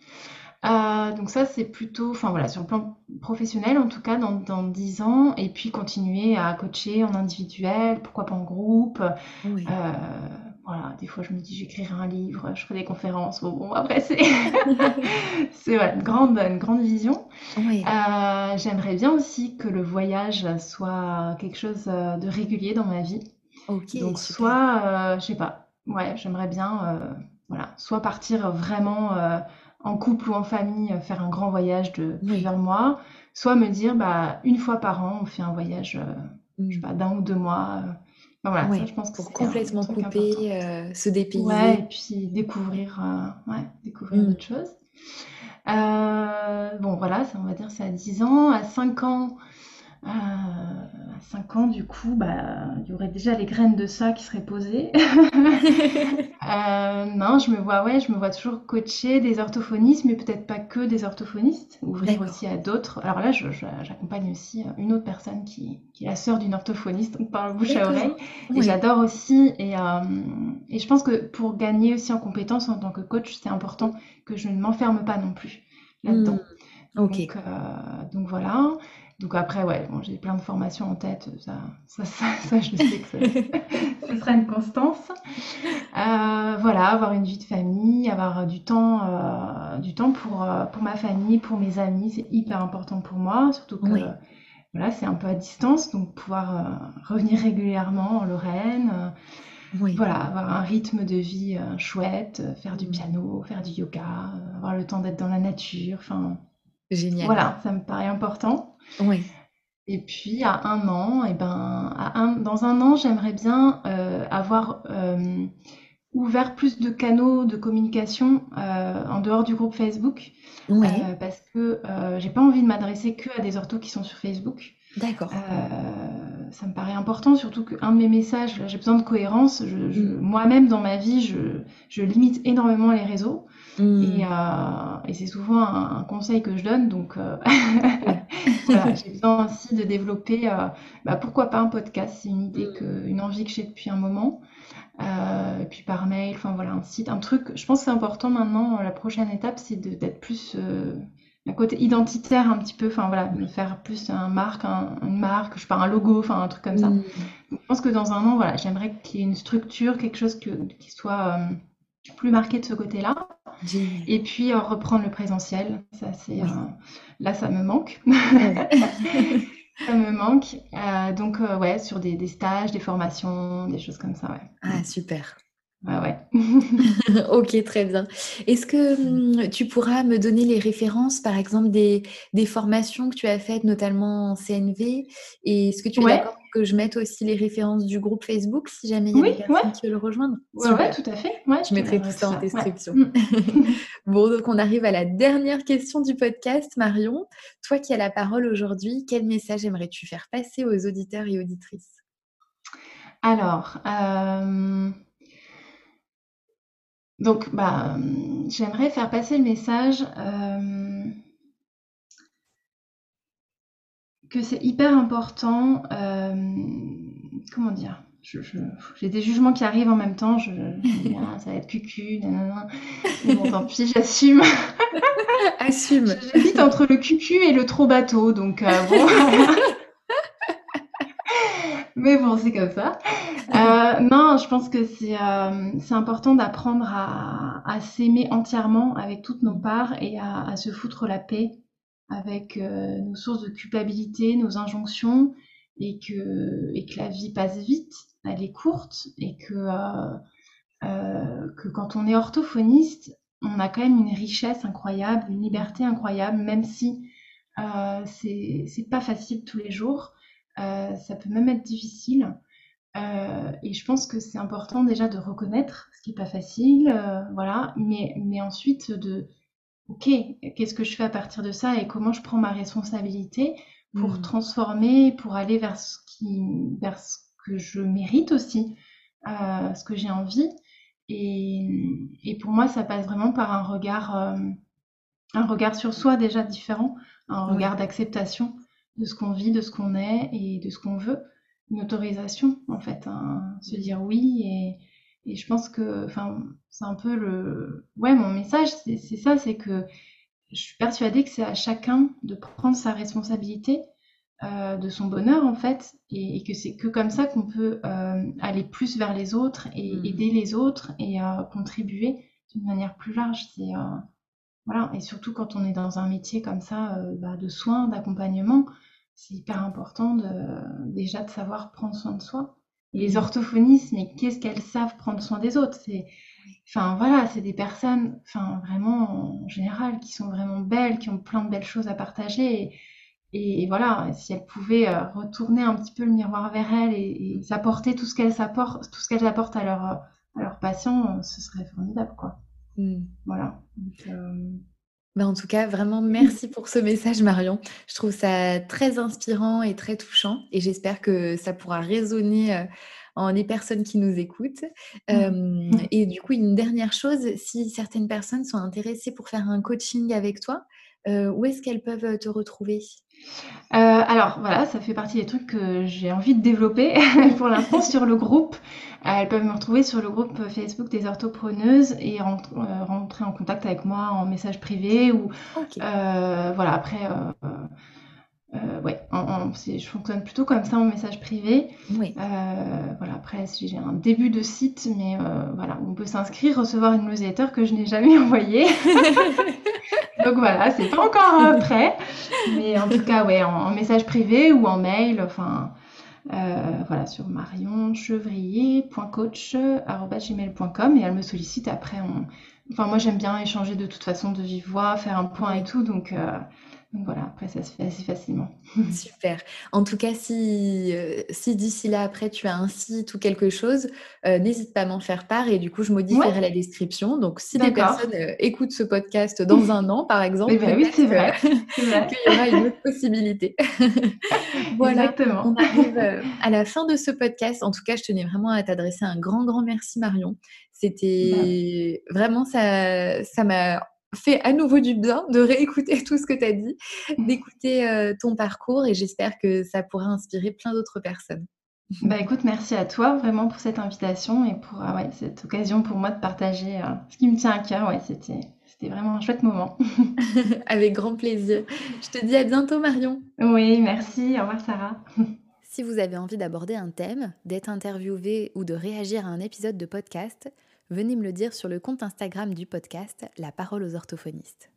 Euh, donc ça, c'est plutôt, enfin voilà, sur le plan professionnel en tout cas, dans, dans 10 ans, et puis continuer à coacher en individuel, pourquoi pas en groupe. Euh, voilà, des fois je me dis j'écrirai un livre, je ferai des conférences. Bon, bon après c'est c'est voilà, une grande une grande vision. Euh, j'aimerais bien aussi que le voyage soit quelque chose de régulier dans ma vie. Donc soit, je sais pas, ouais, j'aimerais bien, voilà, soit partir vraiment en couple ou en famille, euh, faire un grand voyage de plusieurs mois, soit me dire, bah, une fois par an, on fait un voyage, euh, je sais mm. pas, d'un ou deux mois. Euh. voilà, ça, je pense que pour complètement couper, se dépayser. Ouais, et puis découvrir, ouais, découvrir mm. d'autres choses. bon, voilà, ça, on va dire c'est à 10 ans. À 5 ans, à 5 ans, du coup, bah, il y aurait déjà les graines de ça qui seraient posées. Euh, non, je me vois, ouais, je me vois toujours coacher des orthophonistes, mais peut-être pas que des orthophonistes, ouvrir aussi à d'autres. Alors là, j'accompagne aussi une autre personne qui, est la sœur d'une orthophoniste, donc par le bouche à oreille. Et j'adore aussi. Et, euh, et je pense que pour gagner aussi en compétences en tant que coach, c'est important que je ne m'enferme pas non plus là-dedans. Hmm. Ok. Donc, euh, donc voilà. Donc après, ouais, bon, j'ai plein de formations en tête, ça, ça, ça, je sais que ce sera une constance. Euh, voilà, avoir une vie de famille, avoir du temps, euh, du temps pour, euh, pour ma famille, pour mes amis, c'est hyper important pour moi, surtout que voilà, c'est un peu à distance, donc pouvoir revenir régulièrement en Lorraine. Voilà, avoir un rythme de vie chouette, faire du piano, faire du yoga, avoir le temps d'être dans la nature, enfin... Génial. Voilà, ça me paraît important. Oui. Et puis à un an, et eh ben, à un, dans un an, j'aimerais bien euh, avoir euh, ouvert plus de canaux de communication euh, en dehors du groupe Facebook. Oui. parce que j'ai pas envie de m'adresser que à des orthos qui sont sur Facebook. D'accord. ça me paraît important, surtout qu'un de mes messages, j'ai besoin de cohérence. Je, mm. Moi-même, dans ma vie, je, je, limite énormément les réseaux. Mm. Et, et c'est souvent un, conseil que je donne. Donc, j'ai besoin aussi de développer, euh, bah, pourquoi pas un podcast, c'est une idée, que, une envie que j'ai depuis un moment. Euh, et puis par mail, enfin voilà, un site, un truc. Je pense que c'est important maintenant, la prochaine étape, c'est d'être plus euh, un côté identitaire un petit peu, enfin voilà, de faire plus un marque, une marque, je sais pas, un logo, enfin un truc comme ça. Mm. je pense que dans un an, voilà, j'aimerais qu'il y ait une structure, quelque chose qui soit plus marqué de ce côté-là. Et puis euh, reprendre le présentiel, ça c'est euh, là ça me manque. ça me manque. Euh, donc ouais, sur des, des, stages, des formations, des choses comme ça. Ouais. Ah super. Ouais, ouais. ok, très bien. Est-ce que hum, tu pourras me donner les références, par exemple, des, des formations que tu as faites, notamment en CNV Et est-ce que tu es d'accord que je mette aussi les références du groupe Facebook si jamais il y a des personnes qui veulent le rejoindre Oui, tout à fait. je, mettrai tout ça en description. Bon, donc on arrive à la dernière question du podcast, Marion. Toi qui as la parole aujourd'hui, quel message aimerais-tu faire passer aux auditeurs et auditrices? Alors, euh, donc, bah, j'aimerais faire passer le message euh, que c'est hyper important. Euh, comment dire J'ai des jugements qui arrivent en même temps. Je, ah, ça va être cucu, nanana. bon, tant pis, j'assume. Assume. J'hésite entre le cucu et le trop bateau. Donc, euh, bon. Mais bon, c'est comme ça. Euh, non, je pense que c'est euh, important d'apprendre à, s'aimer entièrement avec toutes nos parts et à, se foutre la paix avec euh, nos sources de culpabilité, nos injonctions, et que, et que la vie passe vite, elle est courte, et que que quand on est orthophoniste, on a quand même une richesse incroyable, une liberté incroyable, même si c'est pas facile tous les jours. Euh, ça peut même être difficile. Euh, et je pense que c'est important déjà de reconnaître ce qui n'est pas facile, euh, voilà, mais, mais ensuite de, ok, qu'est-ce que je fais à partir de ça et comment je prends ma responsabilité pour mmh. transformer, pour aller vers ce, qui, vers ce que je mérite aussi, euh, ce que j'ai envie. Et, et, pour moi, ça passe vraiment par un regard, euh, un regard sur soi déjà différent, un regard d'acceptation de ce qu'on vit, de ce qu'on est et de ce qu'on veut. Une autorisation, en fait, hein, se dire oui. Et, et je pense que, enfin, c'est un peu le. Ouais, mon message, c'est ça, c'est que je suis persuadée que c'est à chacun de prendre sa responsabilité euh, de son bonheur en fait et, que c'est que comme ça qu'on peut euh, aller plus vers les autres et mmh. aider les autres et euh, contribuer d'une manière plus large c'est voilà et surtout quand on est dans un métier comme ça bah, de soins d'accompagnement c'est hyper important de, déjà de savoir prendre soin de soi les mmh. orthophonistes mais qu'est-ce qu'elles savent prendre soin des autres? C'est Enfin voilà, c'est des personnes, enfin vraiment en général, qui sont vraiment belles, qui ont plein de belles choses à partager. Et, et, voilà, si elles pouvaient euh, retourner un petit peu le miroir vers elles et, et apporter tout ce qu'elles apportent, tout ce qu'elles apportent à leurs à leurs patients, ce serait formidable, quoi. Mmh. Voilà. Euh, ben, en tout cas, vraiment merci pour ce message, Marion. Je trouve ça très inspirant et très touchant, et j'espère que ça pourra résonner euh, en les personnes qui nous écoutent. Mmh. et du coup, une dernière chose, si certaines personnes sont intéressées pour faire un coaching avec toi, où est-ce qu'elles peuvent te retrouver? Euh, alors voilà, ça fait partie des trucs que j'ai envie de développer pour l'instant sur le groupe. Euh, elles peuvent me retrouver sur le groupe Facebook des orthopreneuses et euh, rentrer en contact avec moi en message privé ou voilà après ouais, je fonctionne plutôt comme ça en message privé. Oui. voilà, après, j'ai un début de site, mais voilà, on peut s'inscrire, recevoir une newsletter que je n'ai jamais envoyée. Donc voilà, c'est pas encore euh, prêt. Mais en tout cas, ouais, en, message privé ou en mail, enfin, euh, voilà, sur marionchevrier.coach.gmail.com et elle me sollicite après. Enfin, moi j'aime bien échanger de toute façon de vive voix, faire un point et tout, donc euh, donc voilà, après ça se fait assez facilement. Super. En tout cas, si, euh, si d'ici là, après, tu as un site ou quelque chose, euh, n'hésite pas à m'en faire part et du coup, je modifierai la description. Donc, si des personnes euh, écoutent ce podcast dans un an, par exemple, eh ben oui, c'est vrai, qu'il y aura une autre possibilité. voilà, Exactement. on arrive à la fin de ce podcast. En tout cas, je tenais vraiment à t'adresser un grand, grand merci, Marion. C'était bah. vraiment ça, ça m'a fait à nouveau du bien de réécouter tout ce que tu as dit, mmh. d'écouter euh, ton parcours et j'espère que ça pourra inspirer plein d'autres personnes. Bah écoute, merci à toi vraiment pour cette invitation et pour euh, cette occasion pour moi de partager euh, ce qui me tient à cœur. Ouais, c'était, c'était vraiment un chouette moment. Avec grand plaisir. Je te dis à bientôt Marion. Oui, merci. Au revoir Sarah. Si vous avez envie d'aborder un thème, d'être interviewé ou de réagir à un épisode de podcast, venez me le dire sur le compte Instagram du podcast La parole aux orthophonistes.